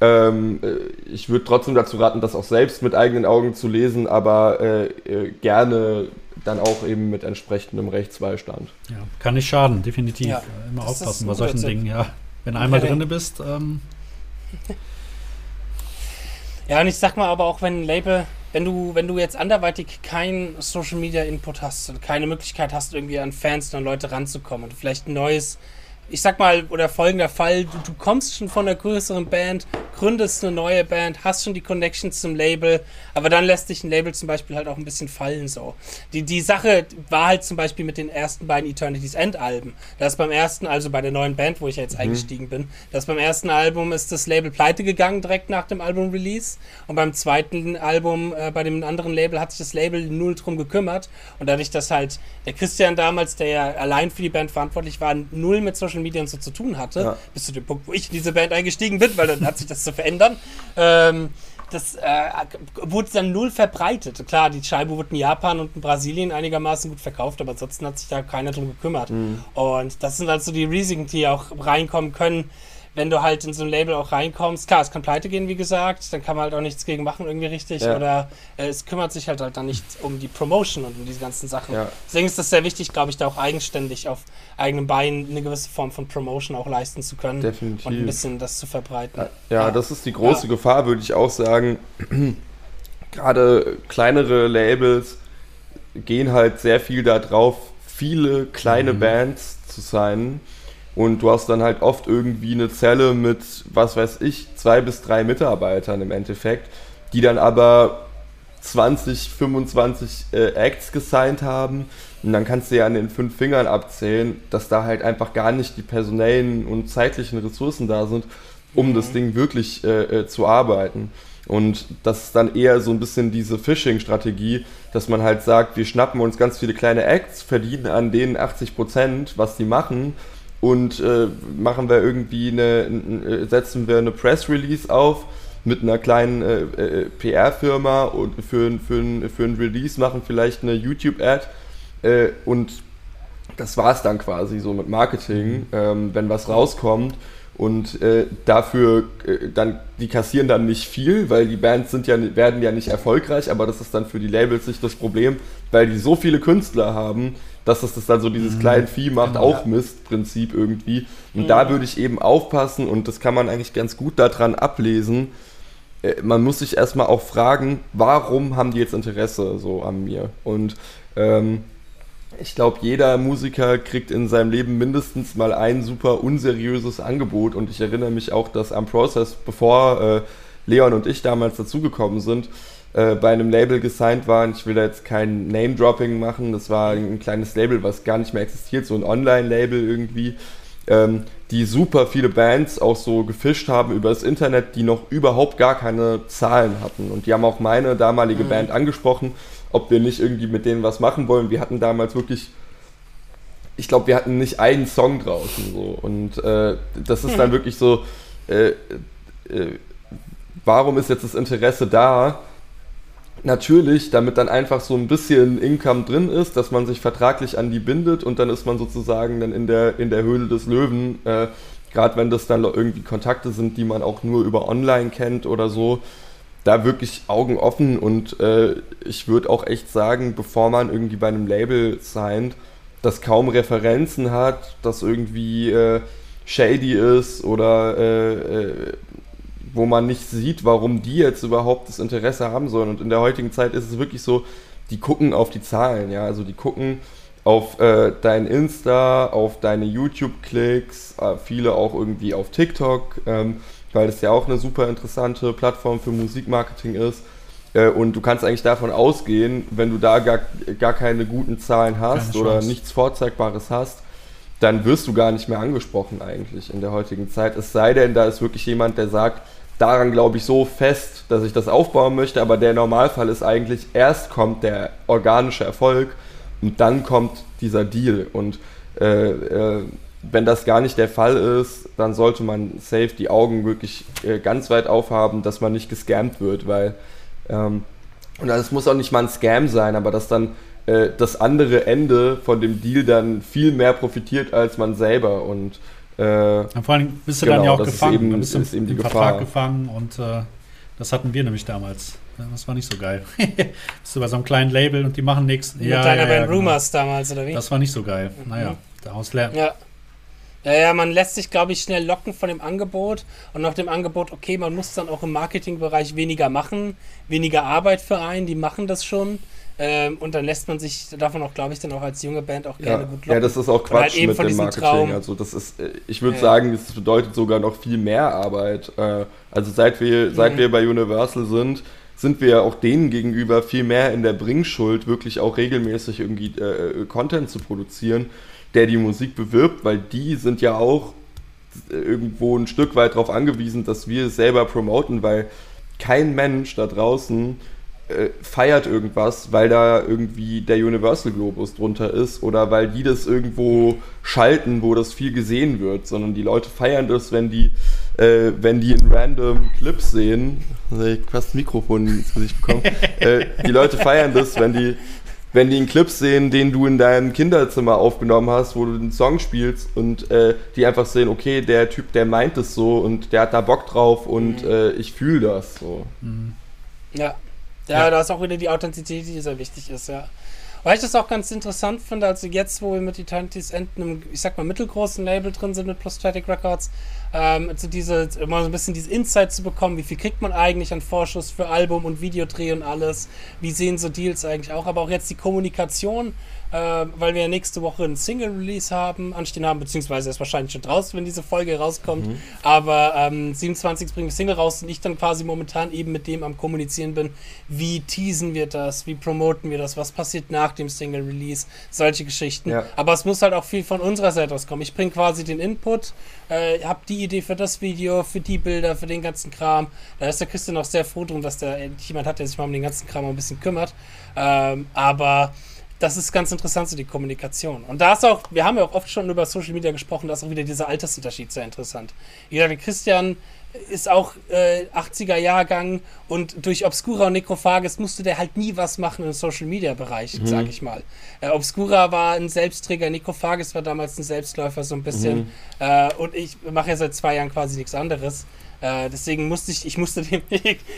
Ähm, äh, ich würde trotzdem dazu raten, das auch selbst mit eigenen Augen zu lesen, aber äh, äh, gerne dann auch eben mit entsprechendem Rechtsbeistand. Ja, kann nicht schaden, definitiv. Ja, Immer aufpassen bei solchen Dingen, ja. Wenn du einmal drin bist. Ähm Ja, und ich sag mal aber auch, wenn ein Label, wenn du, wenn du jetzt anderweitig keinen Social Media Input hast und keine Möglichkeit hast, irgendwie an Fans und an Leute ranzukommen und vielleicht ein neues ich sag mal, oder folgender Fall, du, du kommst schon von einer größeren Band, gründest eine neue Band, hast schon die Connections zum Label, aber dann lässt dich ein Label zum Beispiel halt auch ein bisschen fallen so. Die, die Sache war halt zum Beispiel mit den ersten beiden Eternity's End Alben. Das beim ersten, also bei der neuen Band, wo ich jetzt mhm. eingestiegen bin, das beim ersten Album ist das Label pleite gegangen direkt nach dem Album-Release und beim zweiten Album äh, bei dem anderen Label hat sich das Label null drum gekümmert und dadurch, dass halt der Christian damals, der ja allein für die Band verantwortlich war, null mit Social Media und so zu tun hatte, ja. bis zu dem Punkt, wo ich in diese Band eingestiegen bin, weil dann hat sich das zu verändern. Ähm, das äh, wurde dann null verbreitet. Klar, die Scheibe wurde in Japan und in Brasilien einigermaßen gut verkauft, aber ansonsten hat sich da keiner drum gekümmert. Mhm. Und das sind also die Risiken, die auch reinkommen können, wenn du halt in so ein Label auch reinkommst, klar, es kann pleite gehen, wie gesagt, dann kann man halt auch nichts gegen machen, irgendwie richtig. Ja. Oder äh, es kümmert sich halt, halt dann nicht um die Promotion und um diese ganzen Sachen. Ja. Deswegen ist das sehr wichtig, glaube ich, da auch eigenständig auf eigenem Bein eine gewisse Form von Promotion auch leisten zu können. Definitiv. Und ein bisschen das zu verbreiten. Ja, ja. das ist die große Gefahr, würde ich auch sagen. Gerade kleinere Labels gehen halt sehr viel darauf, viele kleine mhm. Bands zu sein und du hast dann halt oft irgendwie eine Zelle mit, was weiß ich, zwei bis drei Mitarbeitern im Endeffekt, die dann aber 20, 25 äh, Acts gesigned haben. Und dann kannst du ja an den fünf Fingern abzählen, dass da halt einfach gar nicht die personellen und zeitlichen Ressourcen da sind, um mhm. das Ding wirklich äh, äh, zu arbeiten. Und das ist dann eher so ein bisschen diese Phishing-Strategie, dass man halt sagt, wir schnappen uns ganz viele kleine Acts, verdienen an denen 80 Prozent, was die machen und äh, machen wir irgendwie eine, äh, setzen wir eine Press Release auf mit einer kleinen äh, äh PR-Firma und für, für, für ein Release machen vielleicht eine YouTube-Ad äh, und das war es dann quasi so mit Marketing, mhm. ähm, wenn was rauskommt und äh, dafür äh, dann die kassieren dann nicht viel, weil die Bands sind ja werden ja nicht erfolgreich, aber das ist dann für die Labels nicht das Problem, weil die so viele Künstler haben, dass das, das dann so dieses mhm. kleine Vieh macht, genau, auch Mistprinzip irgendwie. Und mhm. da würde ich eben aufpassen und das kann man eigentlich ganz gut daran ablesen. Äh, man muss sich erstmal auch fragen, warum haben die jetzt Interesse so an mir? Und ähm, ich glaube, jeder Musiker kriegt in seinem Leben mindestens mal ein super unseriöses Angebot und ich erinnere mich auch, dass am Process, bevor äh, Leon und ich damals dazugekommen sind, äh, bei einem Label gesigned waren. Ich will da jetzt kein Name-Dropping machen. Das war ein kleines Label, was gar nicht mehr existiert, so ein Online-Label irgendwie. Ähm, die super viele Bands auch so gefischt haben über das Internet, die noch überhaupt gar keine Zahlen hatten. Und die haben auch meine damalige mhm. Band angesprochen, ob wir nicht irgendwie mit denen was machen wollen. Wir hatten damals wirklich, ich glaube, wir hatten nicht einen Song draußen. So. Und äh, das ist dann mhm. wirklich so, äh, äh, warum ist jetzt das Interesse da? Natürlich, damit dann einfach so ein bisschen Income drin ist, dass man sich vertraglich an die bindet und dann ist man sozusagen dann in der, in der Höhle des Löwen. Äh, Gerade wenn das dann irgendwie Kontakte sind, die man auch nur über online kennt oder so, da wirklich Augen offen und äh, ich würde auch echt sagen, bevor man irgendwie bei einem Label signed, das kaum Referenzen hat, das irgendwie äh, shady ist oder äh, äh wo man nicht sieht, warum die jetzt überhaupt das Interesse haben sollen. Und in der heutigen Zeit ist es wirklich so, die gucken auf die Zahlen, ja, also die gucken auf äh, dein Insta, auf deine YouTube-Klicks, äh, viele auch irgendwie auf TikTok, ähm, weil das ja auch eine super interessante Plattform für Musikmarketing ist. Äh, und du kannst eigentlich davon ausgehen, wenn du da gar, gar keine guten Zahlen hast oder nichts Vorzeigbares hast, dann wirst du gar nicht mehr angesprochen eigentlich in der heutigen Zeit. Es sei denn, da ist wirklich jemand, der sagt, daran glaube ich so fest, dass ich das aufbauen möchte, aber der Normalfall ist eigentlich, erst kommt der organische Erfolg und dann kommt dieser Deal. Und äh, äh, wenn das gar nicht der Fall ist, dann sollte man safe die Augen wirklich äh, ganz weit aufhaben, dass man nicht gescammt wird, weil ähm, und das muss auch nicht mal ein Scam sein, aber dass dann äh, das andere Ende von dem Deal dann viel mehr profitiert als man selber und äh, vor allem bist du genau, dann ja auch gefangen. Eben, dann bist du im, im Vertrag gefangen und äh, das hatten wir nämlich damals. Das war nicht so geil. bist du bei so einem kleinen Label und die machen nichts. Mit ja, deiner ja, Band ja, Rumors genau. damals, oder wie? Das war nicht so geil. Mhm. Naja, daraus lernen. Ja. Ja, ja, man lässt sich, glaube ich, schnell locken von dem Angebot und nach dem Angebot, okay, man muss dann auch im Marketingbereich weniger machen, weniger Arbeit für einen, die machen das schon. Ähm, und dann lässt man sich davon auch, glaube ich, dann auch als junge Band auch gerne ja, gut locken. Ja, das ist auch Quatsch halt mit dem Marketing. Traum. Also das ist, äh, ich würde ja. sagen, das bedeutet sogar noch viel mehr Arbeit. Äh, also seit wir, seit mhm. wir bei Universal sind, sind wir auch denen gegenüber viel mehr in der Bringschuld, wirklich auch regelmäßig irgendwie äh, Content zu produzieren, der die Musik bewirbt, weil die sind ja auch irgendwo ein Stück weit darauf angewiesen, dass wir es selber promoten, weil kein Mensch da draußen äh, feiert irgendwas, weil da irgendwie der Universal Globus drunter ist oder weil die das irgendwo schalten, wo das viel gesehen wird, sondern die Leute feiern das, wenn die, äh, wenn die in random Clips sehen. Also ich fast das Mikrofon ins Gesicht bekommen. äh, die Leute feiern das, wenn die, wenn die einen Clip sehen, den du in deinem Kinderzimmer aufgenommen hast, wo du den Song spielst und äh, die einfach sehen, okay, der Typ, der meint es so und der hat da Bock drauf und mhm. äh, ich fühle das so. Mhm. Ja. Ja. ja. da ist auch wieder die Authentizität, die sehr wichtig ist, ja. Weil ich das auch ganz interessant finde, also jetzt, wo wir mit Eternity's End einem, ich sag mal, mittelgroßen Label drin sind mit Prostatic Records, ähm, also diese, immer so ein bisschen diese Insight zu bekommen, wie viel kriegt man eigentlich an Vorschuss für Album und Videodreh und alles, wie sehen so Deals eigentlich auch, aber auch jetzt die Kommunikation, äh, weil wir nächste Woche einen Single-Release haben, anstehen haben, beziehungsweise ist wahrscheinlich schon draußen, wenn diese Folge rauskommt. Mhm. Aber ähm, 27 bringen wir Single raus und ich dann quasi momentan eben mit dem am Kommunizieren bin, wie teasen wir das, wie promoten wir das, was passiert nach dem Single-Release, solche Geschichten. Ja. Aber es muss halt auch viel von unserer Seite aus kommen. Ich bringe quasi den Input, äh, habe die Idee für das Video, für die Bilder, für den ganzen Kram. Da ist der Christian auch sehr froh drum, dass da jemand hat, der sich mal um den ganzen Kram ein bisschen kümmert. Ähm, aber das ist ganz interessant, so die Kommunikation. Und da ist auch, wir haben ja auch oft schon über Social Media gesprochen, da ist auch wieder dieser Altersunterschied sehr interessant. Wie gesagt, Christian ist auch äh, 80er Jahrgang und durch Obscura und Necrophagus musste der halt nie was machen im Social Media Bereich, mhm. sag ich mal. Äh, Obscura war ein Selbstträger, Necrophagus war damals ein Selbstläufer so ein bisschen. Mhm. Äh, und ich mache ja seit zwei Jahren quasi nichts anderes. Äh, deswegen musste ich, ich musste dem,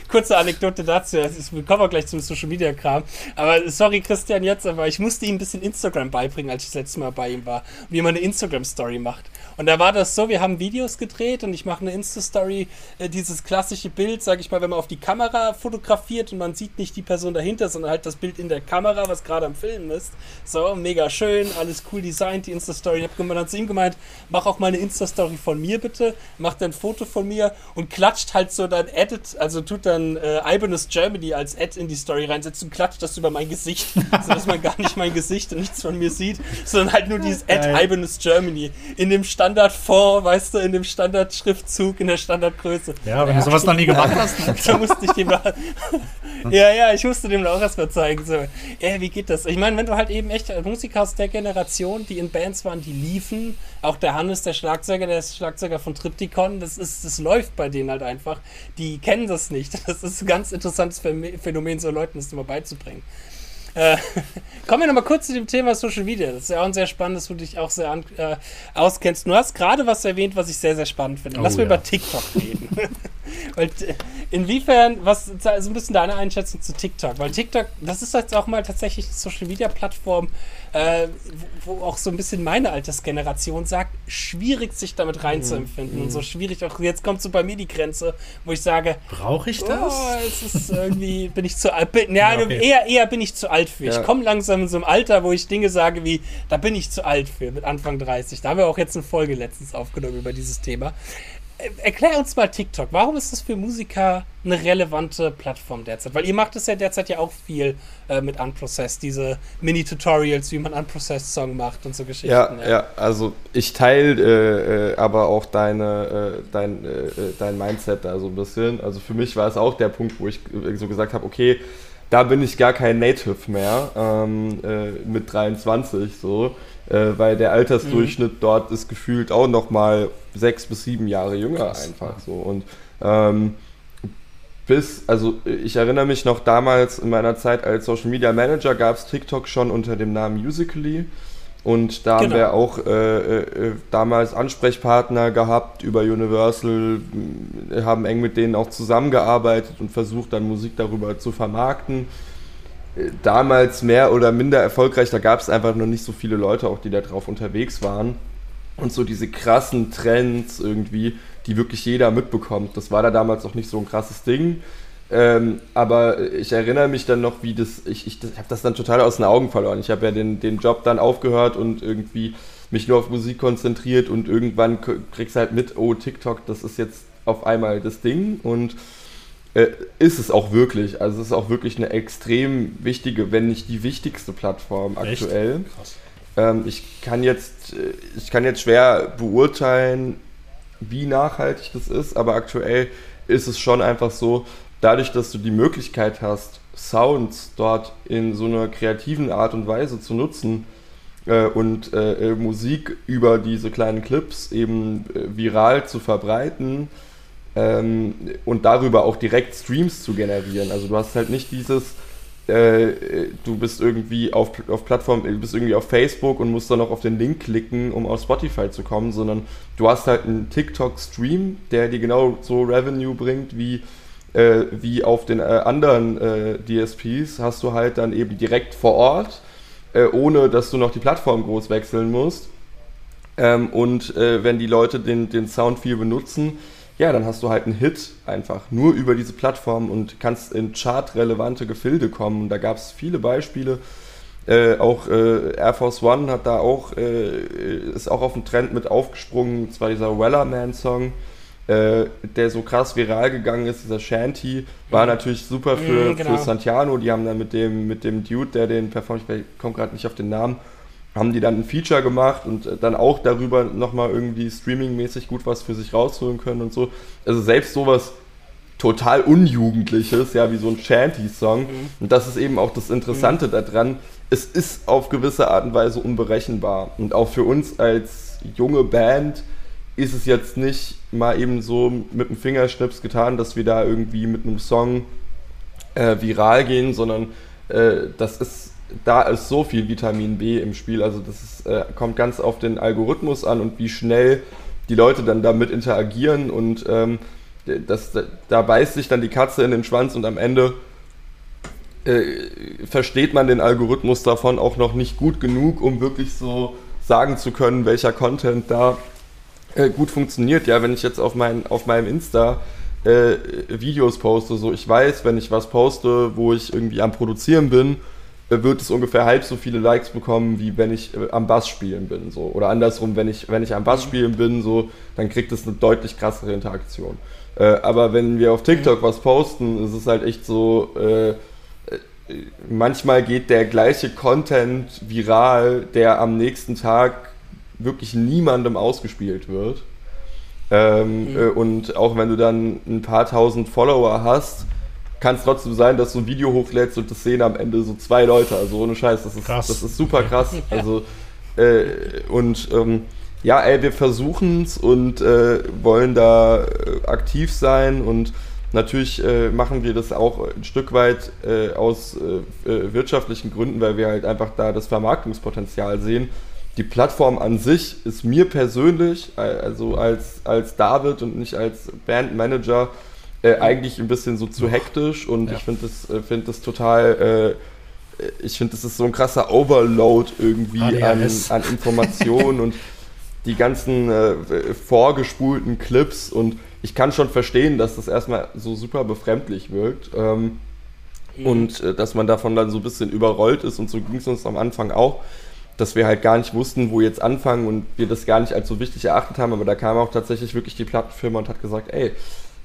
kurze Anekdote dazu, wir kommen auch gleich zum Social Media Kram. Aber sorry, Christian, jetzt, aber ich musste ihm ein bisschen Instagram beibringen, als ich das letzte Mal bei ihm war, wie man eine Instagram-Story macht. Und da war das so, wir haben Videos gedreht und ich mache eine Insta-Story, äh, dieses klassische Bild, sage ich mal, wenn man auf die Kamera fotografiert und man sieht nicht die Person dahinter, sondern halt das Bild in der Kamera, was gerade am Filmen ist. So, mega schön, alles cool designt, die Insta-Story. Ich habe dann zu ihm gemeint, mach auch mal eine Insta-Story von mir bitte, mach dann ein Foto von mir und klatscht halt so dann Edit, also tut dann äh, Ibanez Germany als Ad in die Story reinsetzt und klatscht das über mein Gesicht, sodass man gar nicht mein Gesicht und nichts von mir sieht, sondern halt nur dieses Ad Ibanez Germany in dem Standardfond, weißt du, in dem Standardschriftzug, in der Standardgröße. Ja, wenn ja, du sowas noch nie gemacht hast. da musste ich dem noch, ja, ja, ich musste dem auch erstmal zeigen, so, ja, wie geht das? Ich meine, wenn du halt eben echt Musiker aus der Generation, die in Bands waren, die liefen, auch der Hannes, der Schlagzeuger, der ist Schlagzeuger von Triptychon, das ist, das läuft bei bei denen halt einfach. Die kennen das nicht. Das ist ein ganz interessantes Phänomen, so Leuten das immer beizubringen. Äh, kommen wir nochmal kurz zu dem Thema Social Media. Das ist ja auch ein sehr spannendes, wo du dich auch sehr an, äh, auskennst. Du hast gerade was erwähnt, was ich sehr, sehr spannend finde. Lass oh, wir ja. über TikTok reden. Weil äh, inwiefern, was so ein bisschen deine Einschätzung zu TikTok? Weil TikTok, das ist jetzt auch mal tatsächlich eine Social Media Plattform, äh, wo, wo, auch so ein bisschen meine Altersgeneration sagt, schwierig sich damit reinzuempfinden mhm. und so schwierig auch. Jetzt kommt so bei mir die Grenze, wo ich sage, brauche ich das? Oh, es ist irgendwie, bin ich zu alt? Bin, ja, ja okay. eher, eher bin ich zu alt für. Ja. Ich komme langsam in so einem Alter, wo ich Dinge sage wie, da bin ich zu alt für, mit Anfang 30. Da haben wir auch jetzt eine Folge letztens aufgenommen über dieses Thema. Äh, erklär uns mal TikTok. Warum ist das für Musiker eine relevante Plattform derzeit? Weil ihr macht es ja derzeit ja auch viel äh, mit Unprocessed, diese Mini-Tutorials, wie man Unprocessed-Song macht und so Geschichten. Ja, ja, ja also ich teile äh, äh, aber auch deine, äh, dein, äh, dein Mindset da so ein bisschen. Also für mich war es auch der Punkt, wo ich so gesagt habe, okay, da bin ich gar kein Native mehr ähm, mit 23 so äh, weil der Altersdurchschnitt mhm. dort ist gefühlt auch noch mal sechs bis sieben Jahre jünger Krass. einfach so und ähm, bis, also ich erinnere mich noch damals in meiner Zeit als Social Media Manager gab es TikTok schon unter dem Namen Musically und da genau. haben wir auch äh, äh, damals Ansprechpartner gehabt über Universal, haben eng mit denen auch zusammengearbeitet und versucht dann Musik darüber zu vermarkten damals mehr oder minder erfolgreich. Da gab es einfach noch nicht so viele Leute, auch die da drauf unterwegs waren. Und so diese krassen Trends irgendwie, die wirklich jeder mitbekommt. Das war da damals noch nicht so ein krasses Ding. Ähm, aber ich erinnere mich dann noch, wie das, ich, ich, ich habe das dann total aus den Augen verloren. Ich habe ja den, den Job dann aufgehört und irgendwie mich nur auf Musik konzentriert und irgendwann kriegst du halt mit, oh, TikTok, das ist jetzt auf einmal das Ding und äh, ist es auch wirklich. Also es ist auch wirklich eine extrem wichtige, wenn nicht die wichtigste Plattform Echt? aktuell. Krass. Ähm, ich kann jetzt, äh, ich kann jetzt schwer beurteilen, wie nachhaltig das ist, aber aktuell ist es schon einfach so, dadurch, dass du die Möglichkeit hast, Sounds dort in so einer kreativen Art und Weise zu nutzen äh, und äh, Musik über diese kleinen Clips eben äh, viral zu verbreiten ähm, und darüber auch direkt Streams zu generieren. Also du hast halt nicht dieses, äh, du bist irgendwie auf, auf Plattform, du bist irgendwie auf Facebook und musst dann noch auf den Link klicken, um auf Spotify zu kommen, sondern du hast halt einen TikTok-Stream, der dir genau so Revenue bringt wie äh, wie auf den äh, anderen äh, DSPs, hast du halt dann eben direkt vor Ort, äh, ohne dass du noch die Plattform groß wechseln musst. Ähm, und äh, wenn die Leute den, den Sound viel benutzen, ja, dann hast du halt einen Hit einfach nur über diese Plattform und kannst in chartrelevante Gefilde kommen. Und da gab es viele Beispiele. Äh, auch äh, Air Force One hat da auch, äh, ist auch auf den Trend mit aufgesprungen. zwar dieser Wellerman-Song, äh, der so krass viral gegangen ist, dieser Shanty, war mhm. natürlich super für, mhm, genau. für Santiano. Die haben dann mit dem, mit dem Dude, der den performt, ich komme gerade nicht auf den Namen, haben die dann ein Feature gemacht und äh, dann auch darüber nochmal irgendwie streamingmäßig gut was für sich rausholen können und so. Also selbst sowas total Unjugendliches, ja, wie so ein Shanty-Song. Mhm. Und das ist eben auch das Interessante mhm. daran. Es ist auf gewisse Art und Weise unberechenbar. Und auch für uns als junge Band ist es jetzt nicht mal eben so mit dem Fingerschnips getan, dass wir da irgendwie mit einem Song äh, viral gehen, sondern äh, das ist da ist so viel Vitamin B im Spiel. Also das ist, äh, kommt ganz auf den Algorithmus an und wie schnell die Leute dann damit interagieren und ähm, das, da beißt sich dann die Katze in den Schwanz und am Ende äh, versteht man den Algorithmus davon auch noch nicht gut genug, um wirklich so sagen zu können, welcher Content da äh, gut funktioniert. Ja, wenn ich jetzt auf, mein, auf meinem Insta äh, Videos poste, so ich weiß, wenn ich was poste, wo ich irgendwie am Produzieren bin, wird es ungefähr halb so viele Likes bekommen, wie wenn ich äh, am Bass spielen bin. So. Oder andersrum, wenn ich, wenn ich am Bass mhm. spielen bin, so, dann kriegt es eine deutlich krassere Interaktion. Äh, aber wenn wir auf TikTok mhm. was posten, ist es halt echt so, äh, äh, manchmal geht der gleiche Content viral, der am nächsten Tag wirklich niemandem ausgespielt wird. Ähm, mhm. äh, und auch wenn du dann ein paar tausend Follower hast, kann es trotzdem sein, dass du ein Video hochlädst und das sehen am Ende so zwei Leute. Also ohne Scheiß, das ist, krass. Das ist super krass. Also, äh, und ähm, ja, ey, wir versuchen es und äh, wollen da äh, aktiv sein und natürlich äh, machen wir das auch ein Stück weit äh, aus äh, wirtschaftlichen Gründen, weil wir halt einfach da das Vermarktungspotenzial sehen. Die Plattform an sich ist mir persönlich, also als, als David und nicht als Bandmanager, äh, eigentlich ein bisschen so zu hektisch und ja. ich finde das, äh, find das total, äh, ich finde das ist so ein krasser Overload irgendwie an, an Informationen und die ganzen äh, vorgespulten Clips und ich kann schon verstehen, dass das erstmal so super befremdlich wirkt. Ähm, mhm. Und äh, dass man davon dann so ein bisschen überrollt ist und so ging es uns am Anfang auch dass wir halt gar nicht wussten, wo jetzt anfangen und wir das gar nicht als so wichtig erachtet haben, aber da kam auch tatsächlich wirklich die Plattenfirma und hat gesagt, ey,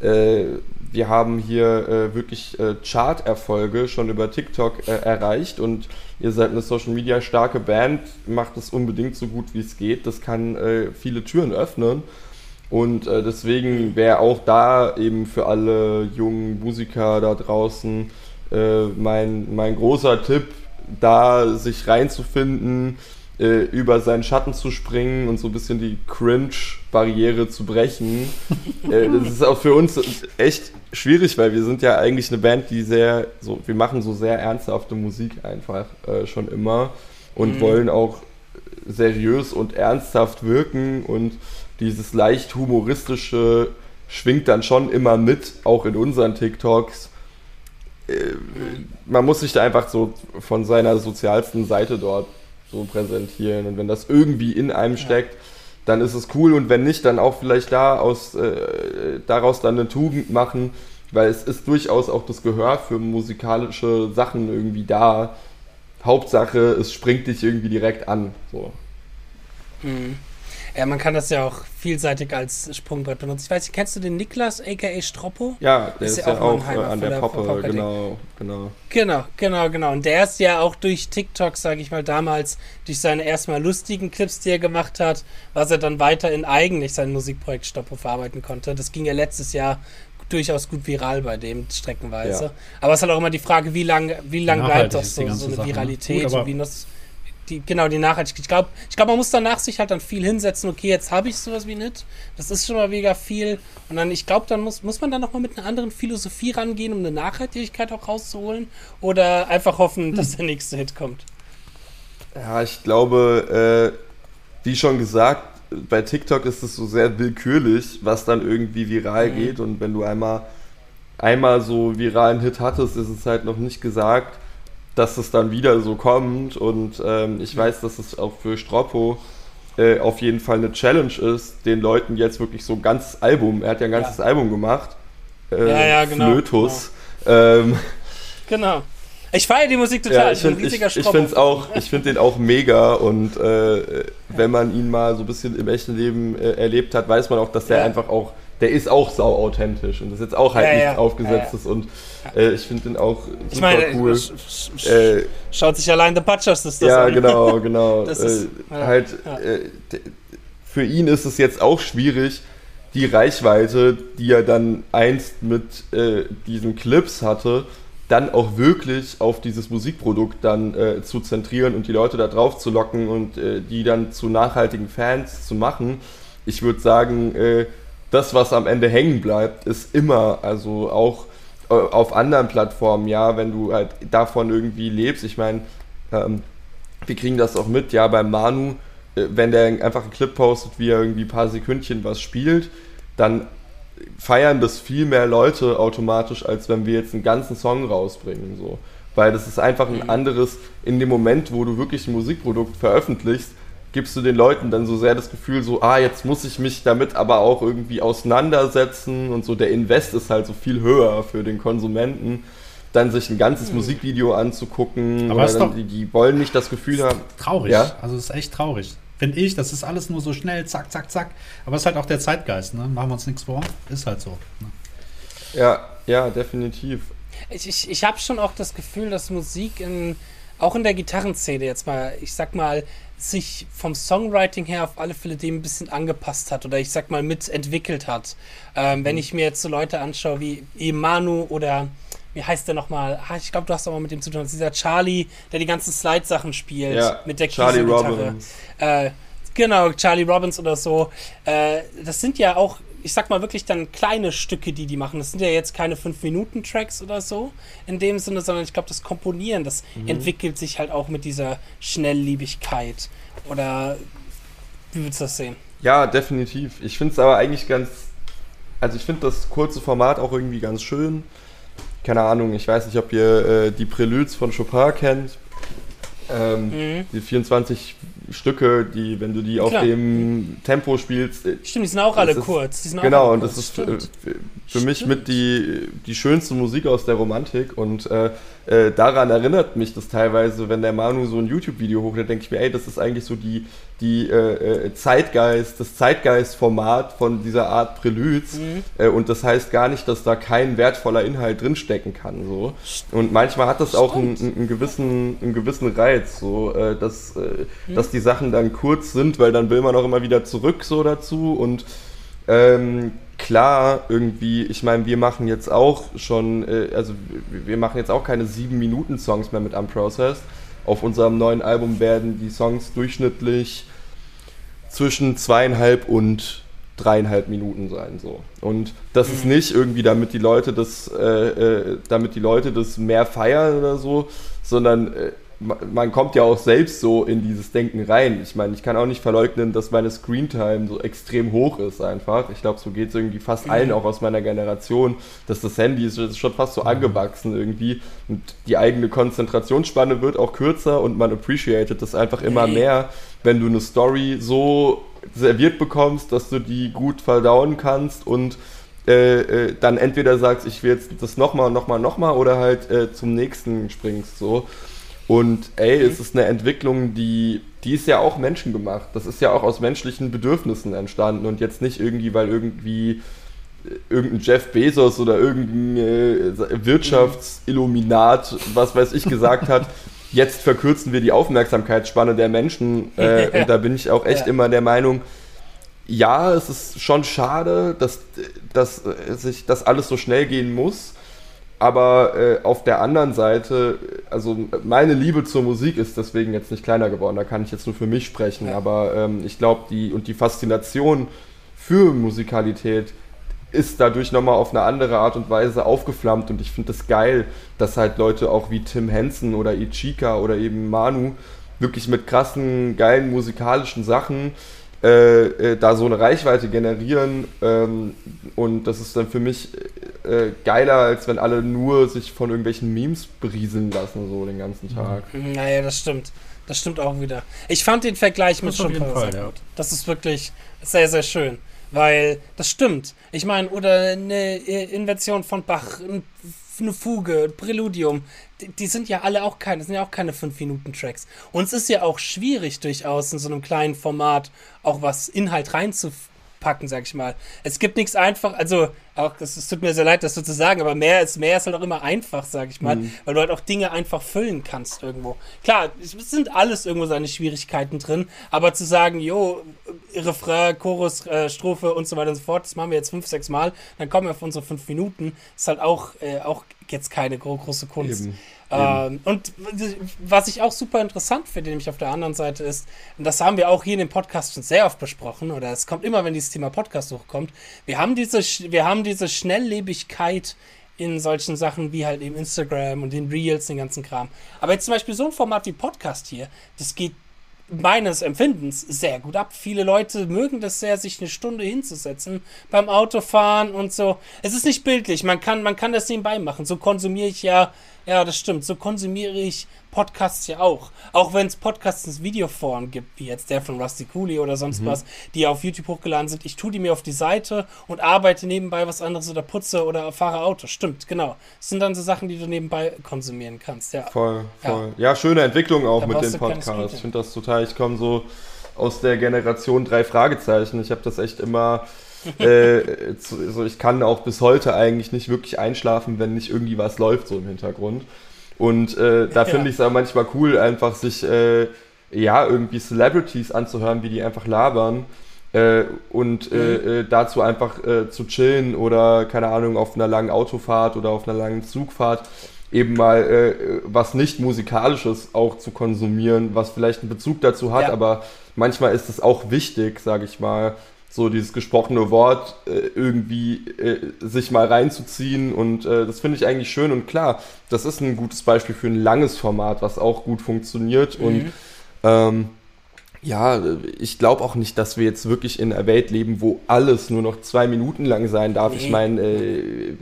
äh, wir haben hier äh, wirklich äh, Chart-Erfolge schon über TikTok äh, erreicht und ihr seid eine Social Media starke Band, macht es unbedingt so gut wie es geht. Das kann äh, viele Türen öffnen. Und äh, deswegen wäre auch da eben für alle jungen Musiker da draußen mein, mein großer Tipp, da sich reinzufinden, äh, über seinen Schatten zu springen und so ein bisschen die Cringe-Barriere zu brechen. äh, das ist auch für uns echt schwierig, weil wir sind ja eigentlich eine Band, die sehr, so, wir machen so sehr ernsthafte Musik einfach äh, schon immer und mhm. wollen auch seriös und ernsthaft wirken und dieses leicht humoristische schwingt dann schon immer mit, auch in unseren TikToks. Man muss sich da einfach so von seiner sozialsten Seite dort so präsentieren. Und wenn das irgendwie in einem steckt, dann ist es cool. Und wenn nicht, dann auch vielleicht da aus, äh, daraus dann eine Tugend machen weil es ist durchaus auch das Gehör für musikalische Sachen irgendwie da. Hauptsache, es springt dich irgendwie direkt an. So. Mhm. Ja, man kann das ja auch vielseitig als Sprungbrett benutzen. Ich weiß nicht, kennst du den Niklas, aka Stroppo? Ja, der ist, ist ja, auch, auch an der, der Poppe, genau, genau. Genau, genau, genau. Und der ist ja auch durch TikTok, sage ich mal, damals durch seine erstmal lustigen Clips, die er gemacht hat, was er dann weiter in eigentlich sein Musikprojekt Stroppo verarbeiten konnte. Das ging ja letztes Jahr durchaus gut viral bei dem streckenweise. Ja. Aber es ist halt auch immer die Frage, wie lange wie lang bleibt das so, so eine Sache, ne? Viralität gut, und wie das die, genau, die Nachhaltigkeit. Ich glaube, ich glaub, man muss danach sich halt dann viel hinsetzen, okay, jetzt habe ich sowas wie nicht. Das ist schon mal mega viel. Und dann, ich glaube, dann muss, muss man dann nochmal mit einer anderen Philosophie rangehen, um eine Nachhaltigkeit auch rauszuholen. Oder einfach hoffen, dass der nächste Hit kommt. Ja, ich glaube, äh, wie schon gesagt, bei TikTok ist es so sehr willkürlich, was dann irgendwie viral mhm. geht. Und wenn du einmal, einmal so viralen Hit hattest, ist es halt noch nicht gesagt, dass es dann wieder so kommt. Und ähm, ich weiß, dass es auch für Stroppo äh, auf jeden Fall eine Challenge ist, den Leuten jetzt wirklich so ein ganzes Album, er hat ja ein ganzes ja. Album gemacht, äh, ja, ja, genau, Flötus. Genau. Ähm, genau. Ich feiere die Musik total. Ja, ich finde ich, ich find's auch, ich finde den auch mega und äh, wenn man ihn mal so ein bisschen im echten Leben äh, erlebt hat, weiß man auch, dass der ja. einfach auch der ist auch sau authentisch und das ist jetzt auch halt ja, nichts ja, aufgesetztes ja, und äh, ich finde den auch super ich meine, cool. Sch sch äh, schaut sich allein The Butchers das Ja, an. genau, genau. ist, äh, halt äh, für ihn ist es jetzt auch schwierig, die Reichweite, die er dann einst mit äh, diesen Clips hatte, dann auch wirklich auf dieses Musikprodukt dann äh, zu zentrieren und die Leute da drauf zu locken und die dann zu nachhaltigen Fans zu machen. Ich würde sagen, das, was am Ende hängen bleibt, ist immer, also auch äh, auf anderen Plattformen, ja, wenn du halt davon irgendwie lebst. Ich meine, ähm, wir kriegen das auch mit, ja, beim Manu, äh, wenn der einfach einen Clip postet, wie er irgendwie ein paar Sekündchen was spielt, dann feiern das viel mehr Leute automatisch, als wenn wir jetzt einen ganzen Song rausbringen, so. Weil das ist einfach ein mhm. anderes, in dem Moment, wo du wirklich ein Musikprodukt veröffentlichst, gibst du den Leuten dann so sehr das Gefühl, so, ah, jetzt muss ich mich damit aber auch irgendwie auseinandersetzen und so. Der Invest ist halt so viel höher für den Konsumenten, dann sich ein ganzes mhm. Musikvideo anzugucken. Aber dann, die, die, wollen nicht das Gefühl haben. Traurig. Ja? Also, es ist echt traurig. Finde ich, das ist alles nur so schnell, zack, zack, zack. Aber es ist halt auch der Zeitgeist, ne? Machen wir uns nichts vor. Ist halt so. Ne? Ja, ja, definitiv. Ich, ich, ich habe schon auch das Gefühl, dass Musik in, auch in der Gitarrenszene jetzt mal, ich sag mal, sich vom Songwriting her auf alle Fälle dem ein bisschen angepasst hat oder ich sag mal mitentwickelt hat. Ähm, mhm. Wenn ich mir jetzt so Leute anschaue wie Emanu oder wie heißt der nochmal? Ah, ich glaube, du hast auch mal mit dem zu tun. Dieser Charlie, der die ganzen Slide-Sachen spielt ja, mit der Charlie Robbins. Äh, genau, Charlie Robbins oder so. Äh, das sind ja auch ich sag mal wirklich dann kleine Stücke, die die machen. Das sind ja jetzt keine 5-Minuten-Tracks oder so in dem Sinne, sondern ich glaube, das Komponieren, das mhm. entwickelt sich halt auch mit dieser Schnellliebigkeit. Oder wie würdest du das sehen? Ja, definitiv. Ich finde es aber eigentlich ganz. Also, ich finde das kurze Format auch irgendwie ganz schön. Keine Ahnung, ich weiß nicht, ob ihr äh, die Preludes von Chopin kennt. Ähm, mhm. Die 24 Stücke, die, wenn du die auf dem Tempo spielst. Äh, Stimmt, die sind auch alle kurz. genau, alle und das ist für, für mich mit die, die schönste Musik aus der Romantik und äh, äh, daran erinnert mich das teilweise, wenn der Manu so ein YouTube-Video hochlädt, denke ich mir, ey, das ist eigentlich so die, die äh, äh Zeitgeist, das Zeitgeist-Format von dieser Art Preludes. Mhm. Äh, und das heißt gar nicht, dass da kein wertvoller Inhalt drinstecken kann. So. Und manchmal hat das auch einen, einen, gewissen, einen gewissen Reiz, so, äh, dass, mhm. dass die Sachen dann kurz sind, weil dann will man auch immer wieder zurück so dazu und ähm, klar, irgendwie, ich meine, wir machen jetzt auch schon, äh, also wir machen jetzt auch keine 7-Minuten-Songs mehr mit Unprocessed. Auf unserem neuen Album werden die Songs durchschnittlich zwischen zweieinhalb und dreieinhalb Minuten sein so und das ist mhm. nicht irgendwie damit die Leute das äh, äh, damit die Leute das mehr feiern oder so sondern äh, man kommt ja auch selbst so in dieses Denken rein. Ich meine, ich kann auch nicht verleugnen, dass meine Screentime so extrem hoch ist einfach. Ich glaube, so geht es irgendwie fast mhm. allen auch aus meiner Generation, dass das Handy ist, ist schon fast so mhm. angewachsen irgendwie und die eigene Konzentrationsspanne wird auch kürzer und man appreciated das einfach immer mehr, wenn du eine Story so serviert bekommst, dass du die gut verdauen kannst und äh, äh, dann entweder sagst, ich will jetzt das nochmal, nochmal, nochmal oder halt äh, zum nächsten springst so. Und ey, mhm. es ist eine Entwicklung, die, die ist ja auch menschengemacht. Das ist ja auch aus menschlichen Bedürfnissen entstanden und jetzt nicht irgendwie, weil irgendwie äh, irgendein Jeff Bezos oder irgendein äh, Wirtschaftsilluminat, was weiß ich, gesagt hat, jetzt verkürzen wir die Aufmerksamkeitsspanne der Menschen. Äh, und da bin ich auch echt ja. immer der Meinung, ja, es ist schon schade, dass, dass äh, sich das alles so schnell gehen muss. Aber äh, auf der anderen Seite, also meine Liebe zur Musik ist deswegen jetzt nicht kleiner geworden. Da kann ich jetzt nur für mich sprechen. Ja. Aber ähm, ich glaube, die und die Faszination für Musikalität ist dadurch nochmal auf eine andere Art und Weise aufgeflammt. Und ich finde es das geil, dass halt Leute auch wie Tim Henson oder Ichika oder eben Manu wirklich mit krassen, geilen musikalischen Sachen äh, äh, da so eine Reichweite generieren. Ähm, und das ist dann für mich äh, geiler, als wenn alle nur sich von irgendwelchen Memes berieseln lassen, so den ganzen Tag. Naja, das stimmt. Das stimmt auch wieder. Ich fand den Vergleich mit Schimpansen ja. gut. Das ist wirklich sehr, sehr schön. Weil das stimmt. Ich meine, oder eine Invention von Bach, eine Fuge, Präludium, die, die, sind ja alle auch keine, sind ja auch keine 5-Minuten-Tracks. Und es ist ja auch schwierig, durchaus in so einem kleinen Format auch was Inhalt reinzufügen packen, sag ich mal. Es gibt nichts einfach, also auch, es, es, tut mir sehr leid, das so zu sagen, aber mehr ist, mehr ist halt auch immer einfach, sag ich mal, mhm. weil du halt auch Dinge einfach füllen kannst irgendwo. Klar, es sind alles irgendwo seine Schwierigkeiten drin, aber zu sagen, jo, Refrain, Chorus, äh, Strophe und so weiter und so fort, das machen wir jetzt fünf, sechs Mal, dann kommen wir auf unsere fünf Minuten, ist halt auch, äh, auch jetzt keine große Kunst. Eben. Ähm, und was ich auch super interessant finde, nämlich auf der anderen Seite ist, und das haben wir auch hier in dem Podcast schon sehr oft besprochen, oder es kommt immer, wenn dieses Thema Podcast hochkommt, wir haben diese, wir haben diese Schnelllebigkeit in solchen Sachen wie halt eben Instagram und den Reels, den ganzen Kram. Aber jetzt zum Beispiel so ein Format wie Podcast hier, das geht meines Empfindens sehr gut ab. Viele Leute mögen das sehr, sich eine Stunde hinzusetzen beim Autofahren und so. Es ist nicht bildlich, man kann, man kann das nebenbei machen. So konsumiere ich ja ja, das stimmt. So konsumiere ich Podcasts ja auch. Auch wenn es Podcasts in Videoform gibt, wie jetzt der von Rusty Cooley oder sonst mhm. was, die auf YouTube hochgeladen sind. Ich tue die mir auf die Seite und arbeite nebenbei was anderes oder putze oder fahre Auto. Stimmt, genau. Das sind dann so Sachen, die du nebenbei konsumieren kannst. Ja. Voll, voll. Ja, ja schöne Entwicklung auch da mit den Podcasts. Ich finde das total, ich komme so aus der Generation drei Fragezeichen. Ich habe das echt immer äh, zu, so ich kann auch bis heute eigentlich nicht wirklich einschlafen, wenn nicht irgendwie was läuft so im Hintergrund. Und äh, da finde ich es auch manchmal cool, einfach sich äh, ja irgendwie Celebrities anzuhören, wie die einfach labern. Äh, und äh, mhm. äh, dazu einfach äh, zu chillen oder keine Ahnung auf einer langen Autofahrt oder auf einer langen Zugfahrt eben mal äh, was nicht musikalisches auch zu konsumieren, was vielleicht einen Bezug dazu hat, ja. aber manchmal ist es auch wichtig, sage ich mal, so dieses gesprochene Wort äh, irgendwie äh, sich mal reinzuziehen und äh, das finde ich eigentlich schön und klar, das ist ein gutes Beispiel für ein langes Format, was auch gut funktioniert mhm. und ähm, ja, ich glaube auch nicht, dass wir jetzt wirklich in einer Welt leben, wo alles nur noch zwei Minuten lang sein darf. Nee. Ich meine, äh,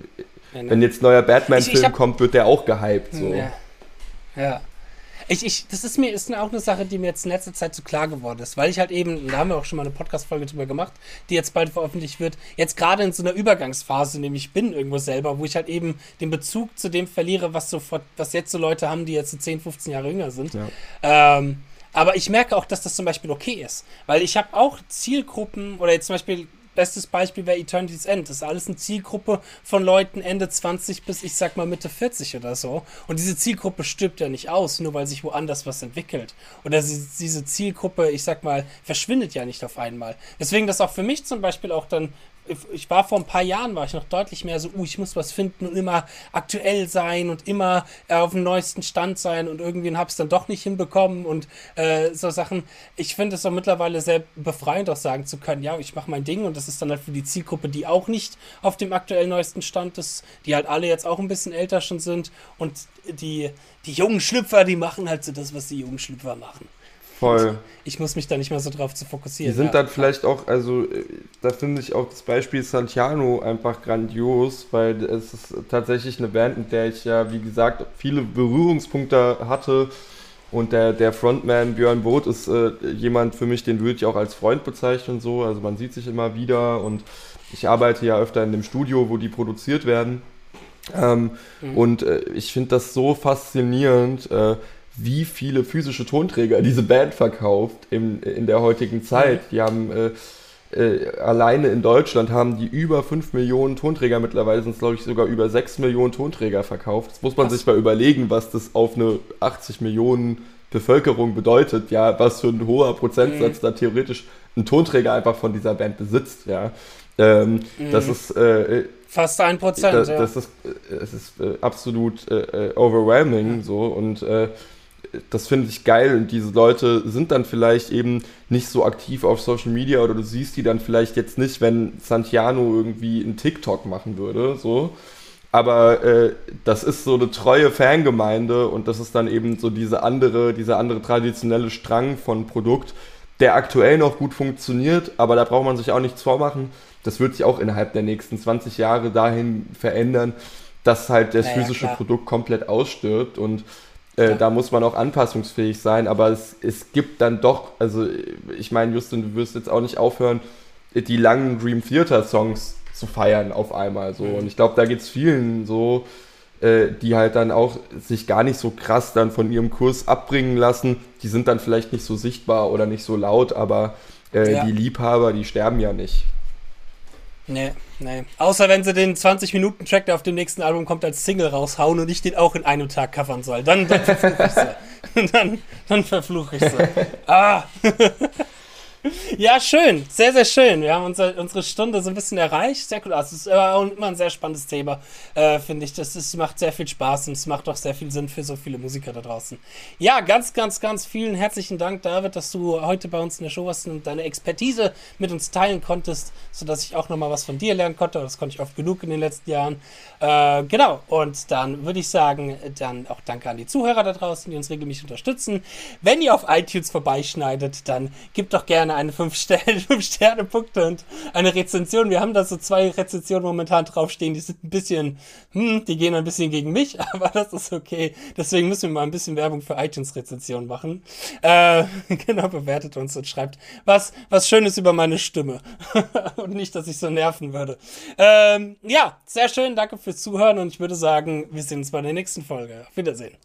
wenn jetzt neuer Batman-Film kommt, wird der auch gehypt. So. Ja. ja. Ich, ich, das ist mir, ist auch eine Sache, die mir jetzt in letzter Zeit so klar geworden ist, weil ich halt eben, da haben wir auch schon mal eine Podcast-Folge drüber gemacht, die jetzt bald veröffentlicht wird, jetzt gerade in so einer Übergangsphase, nämlich bin irgendwo selber, wo ich halt eben den Bezug zu dem verliere, was so, was jetzt so Leute haben, die jetzt so 10, 15 Jahre jünger sind. Ja. Ähm, aber ich merke auch, dass das zum Beispiel okay ist, weil ich habe auch Zielgruppen oder jetzt zum Beispiel Bestes Beispiel wäre Eternity's End. Das ist alles eine Zielgruppe von Leuten Ende 20 bis ich sag mal Mitte 40 oder so. Und diese Zielgruppe stirbt ja nicht aus, nur weil sich woanders was entwickelt. Oder diese Zielgruppe, ich sag mal, verschwindet ja nicht auf einmal. Deswegen das auch für mich zum Beispiel auch dann ich war vor ein paar Jahren, war ich noch deutlich mehr so, uh, ich muss was finden und immer aktuell sein und immer äh, auf dem neuesten Stand sein und irgendwie habe es dann doch nicht hinbekommen und äh, so Sachen. Ich finde es auch mittlerweile sehr befreiend, auch sagen zu können, ja, ich mache mein Ding und das ist dann halt für die Zielgruppe, die auch nicht auf dem aktuell neuesten Stand ist, die halt alle jetzt auch ein bisschen älter schon sind und die, die jungen Schlüpfer, die machen halt so das, was die jungen Schlüpfer machen. Voll. Ich muss mich da nicht mehr so drauf zu fokussieren. Die sind ja. dann vielleicht auch, also äh, da finde ich auch das Beispiel Santiano einfach grandios, weil es ist tatsächlich eine Band, mit der ich ja, wie gesagt, viele Berührungspunkte hatte Und der, der Frontman Björn Both ist äh, jemand für mich, den würde ich auch als Freund bezeichnen. So. Also man sieht sich immer wieder und ich arbeite ja öfter in dem Studio, wo die produziert werden. Ähm, mhm. Und äh, ich finde das so faszinierend, äh, wie viele physische Tonträger diese Band verkauft in, in der heutigen Zeit. Mhm. Die haben äh, äh, alleine in Deutschland haben die über 5 Millionen Tonträger, mittlerweile sind es glaube ich sogar über 6 Millionen Tonträger verkauft. Das muss man was? sich mal überlegen, was das auf eine 80 Millionen Bevölkerung bedeutet, ja, was für ein hoher Prozentsatz mhm. da theoretisch ein Tonträger einfach von dieser Band besitzt, ja. Ähm, mhm. Das ist äh, fast ein Prozent. Das, das ist, äh, es ist äh, absolut äh, äh overwhelming so und das finde ich geil und diese Leute sind dann vielleicht eben nicht so aktiv auf Social Media oder du siehst die dann vielleicht jetzt nicht, wenn Santiano irgendwie einen TikTok machen würde, so. Aber äh, das ist so eine treue Fangemeinde und das ist dann eben so diese andere, dieser andere traditionelle Strang von Produkt, der aktuell noch gut funktioniert, aber da braucht man sich auch nichts vormachen. Das wird sich auch innerhalb der nächsten 20 Jahre dahin verändern, dass halt das naja, physische klar. Produkt komplett ausstirbt und äh, da muss man auch anpassungsfähig sein, aber es, es gibt dann doch, also ich meine, Justin, du wirst jetzt auch nicht aufhören, die langen Dream Theater Songs zu feiern auf einmal so. Und ich glaube, da geht es vielen so, äh, die halt dann auch sich gar nicht so krass dann von ihrem Kurs abbringen lassen. Die sind dann vielleicht nicht so sichtbar oder nicht so laut, aber äh, ja. die Liebhaber, die sterben ja nicht. Nee, nee. Außer wenn sie den 20-Minuten-Track, der auf dem nächsten Album kommt, als Single raushauen und ich den auch in einem Tag covern soll. Dann, dann verfluche ich sie. dann, dann verfluche ich sie. Ah! Ja, schön. Sehr, sehr schön. Wir haben unsere, unsere Stunde so ein bisschen erreicht. Sehr cool. Also, es ist immer ein sehr spannendes Thema, äh, finde ich. Das ist, macht sehr viel Spaß und es macht auch sehr viel Sinn für so viele Musiker da draußen. Ja, ganz, ganz, ganz vielen herzlichen Dank, David, dass du heute bei uns in der Show warst und deine Expertise mit uns teilen konntest, sodass ich auch nochmal was von dir lernen konnte. Das konnte ich oft genug in den letzten Jahren. Äh, genau. Und dann würde ich sagen, dann auch danke an die Zuhörer da draußen, die uns regelmäßig unterstützen. Wenn ihr auf iTunes vorbeischneidet, dann gebt doch gerne eine 5-Sterne-Punkte und eine Rezension. Wir haben da so zwei Rezensionen momentan draufstehen, die sind ein bisschen, hm, die gehen ein bisschen gegen mich, aber das ist okay. Deswegen müssen wir mal ein bisschen Werbung für iTunes-Rezensionen machen. Äh, genau, bewertet uns und schreibt was, was Schönes über meine Stimme. und nicht, dass ich so nerven würde. Ähm, ja, sehr schön. Danke fürs Zuhören und ich würde sagen, wir sehen uns bei der nächsten Folge. Auf Wiedersehen.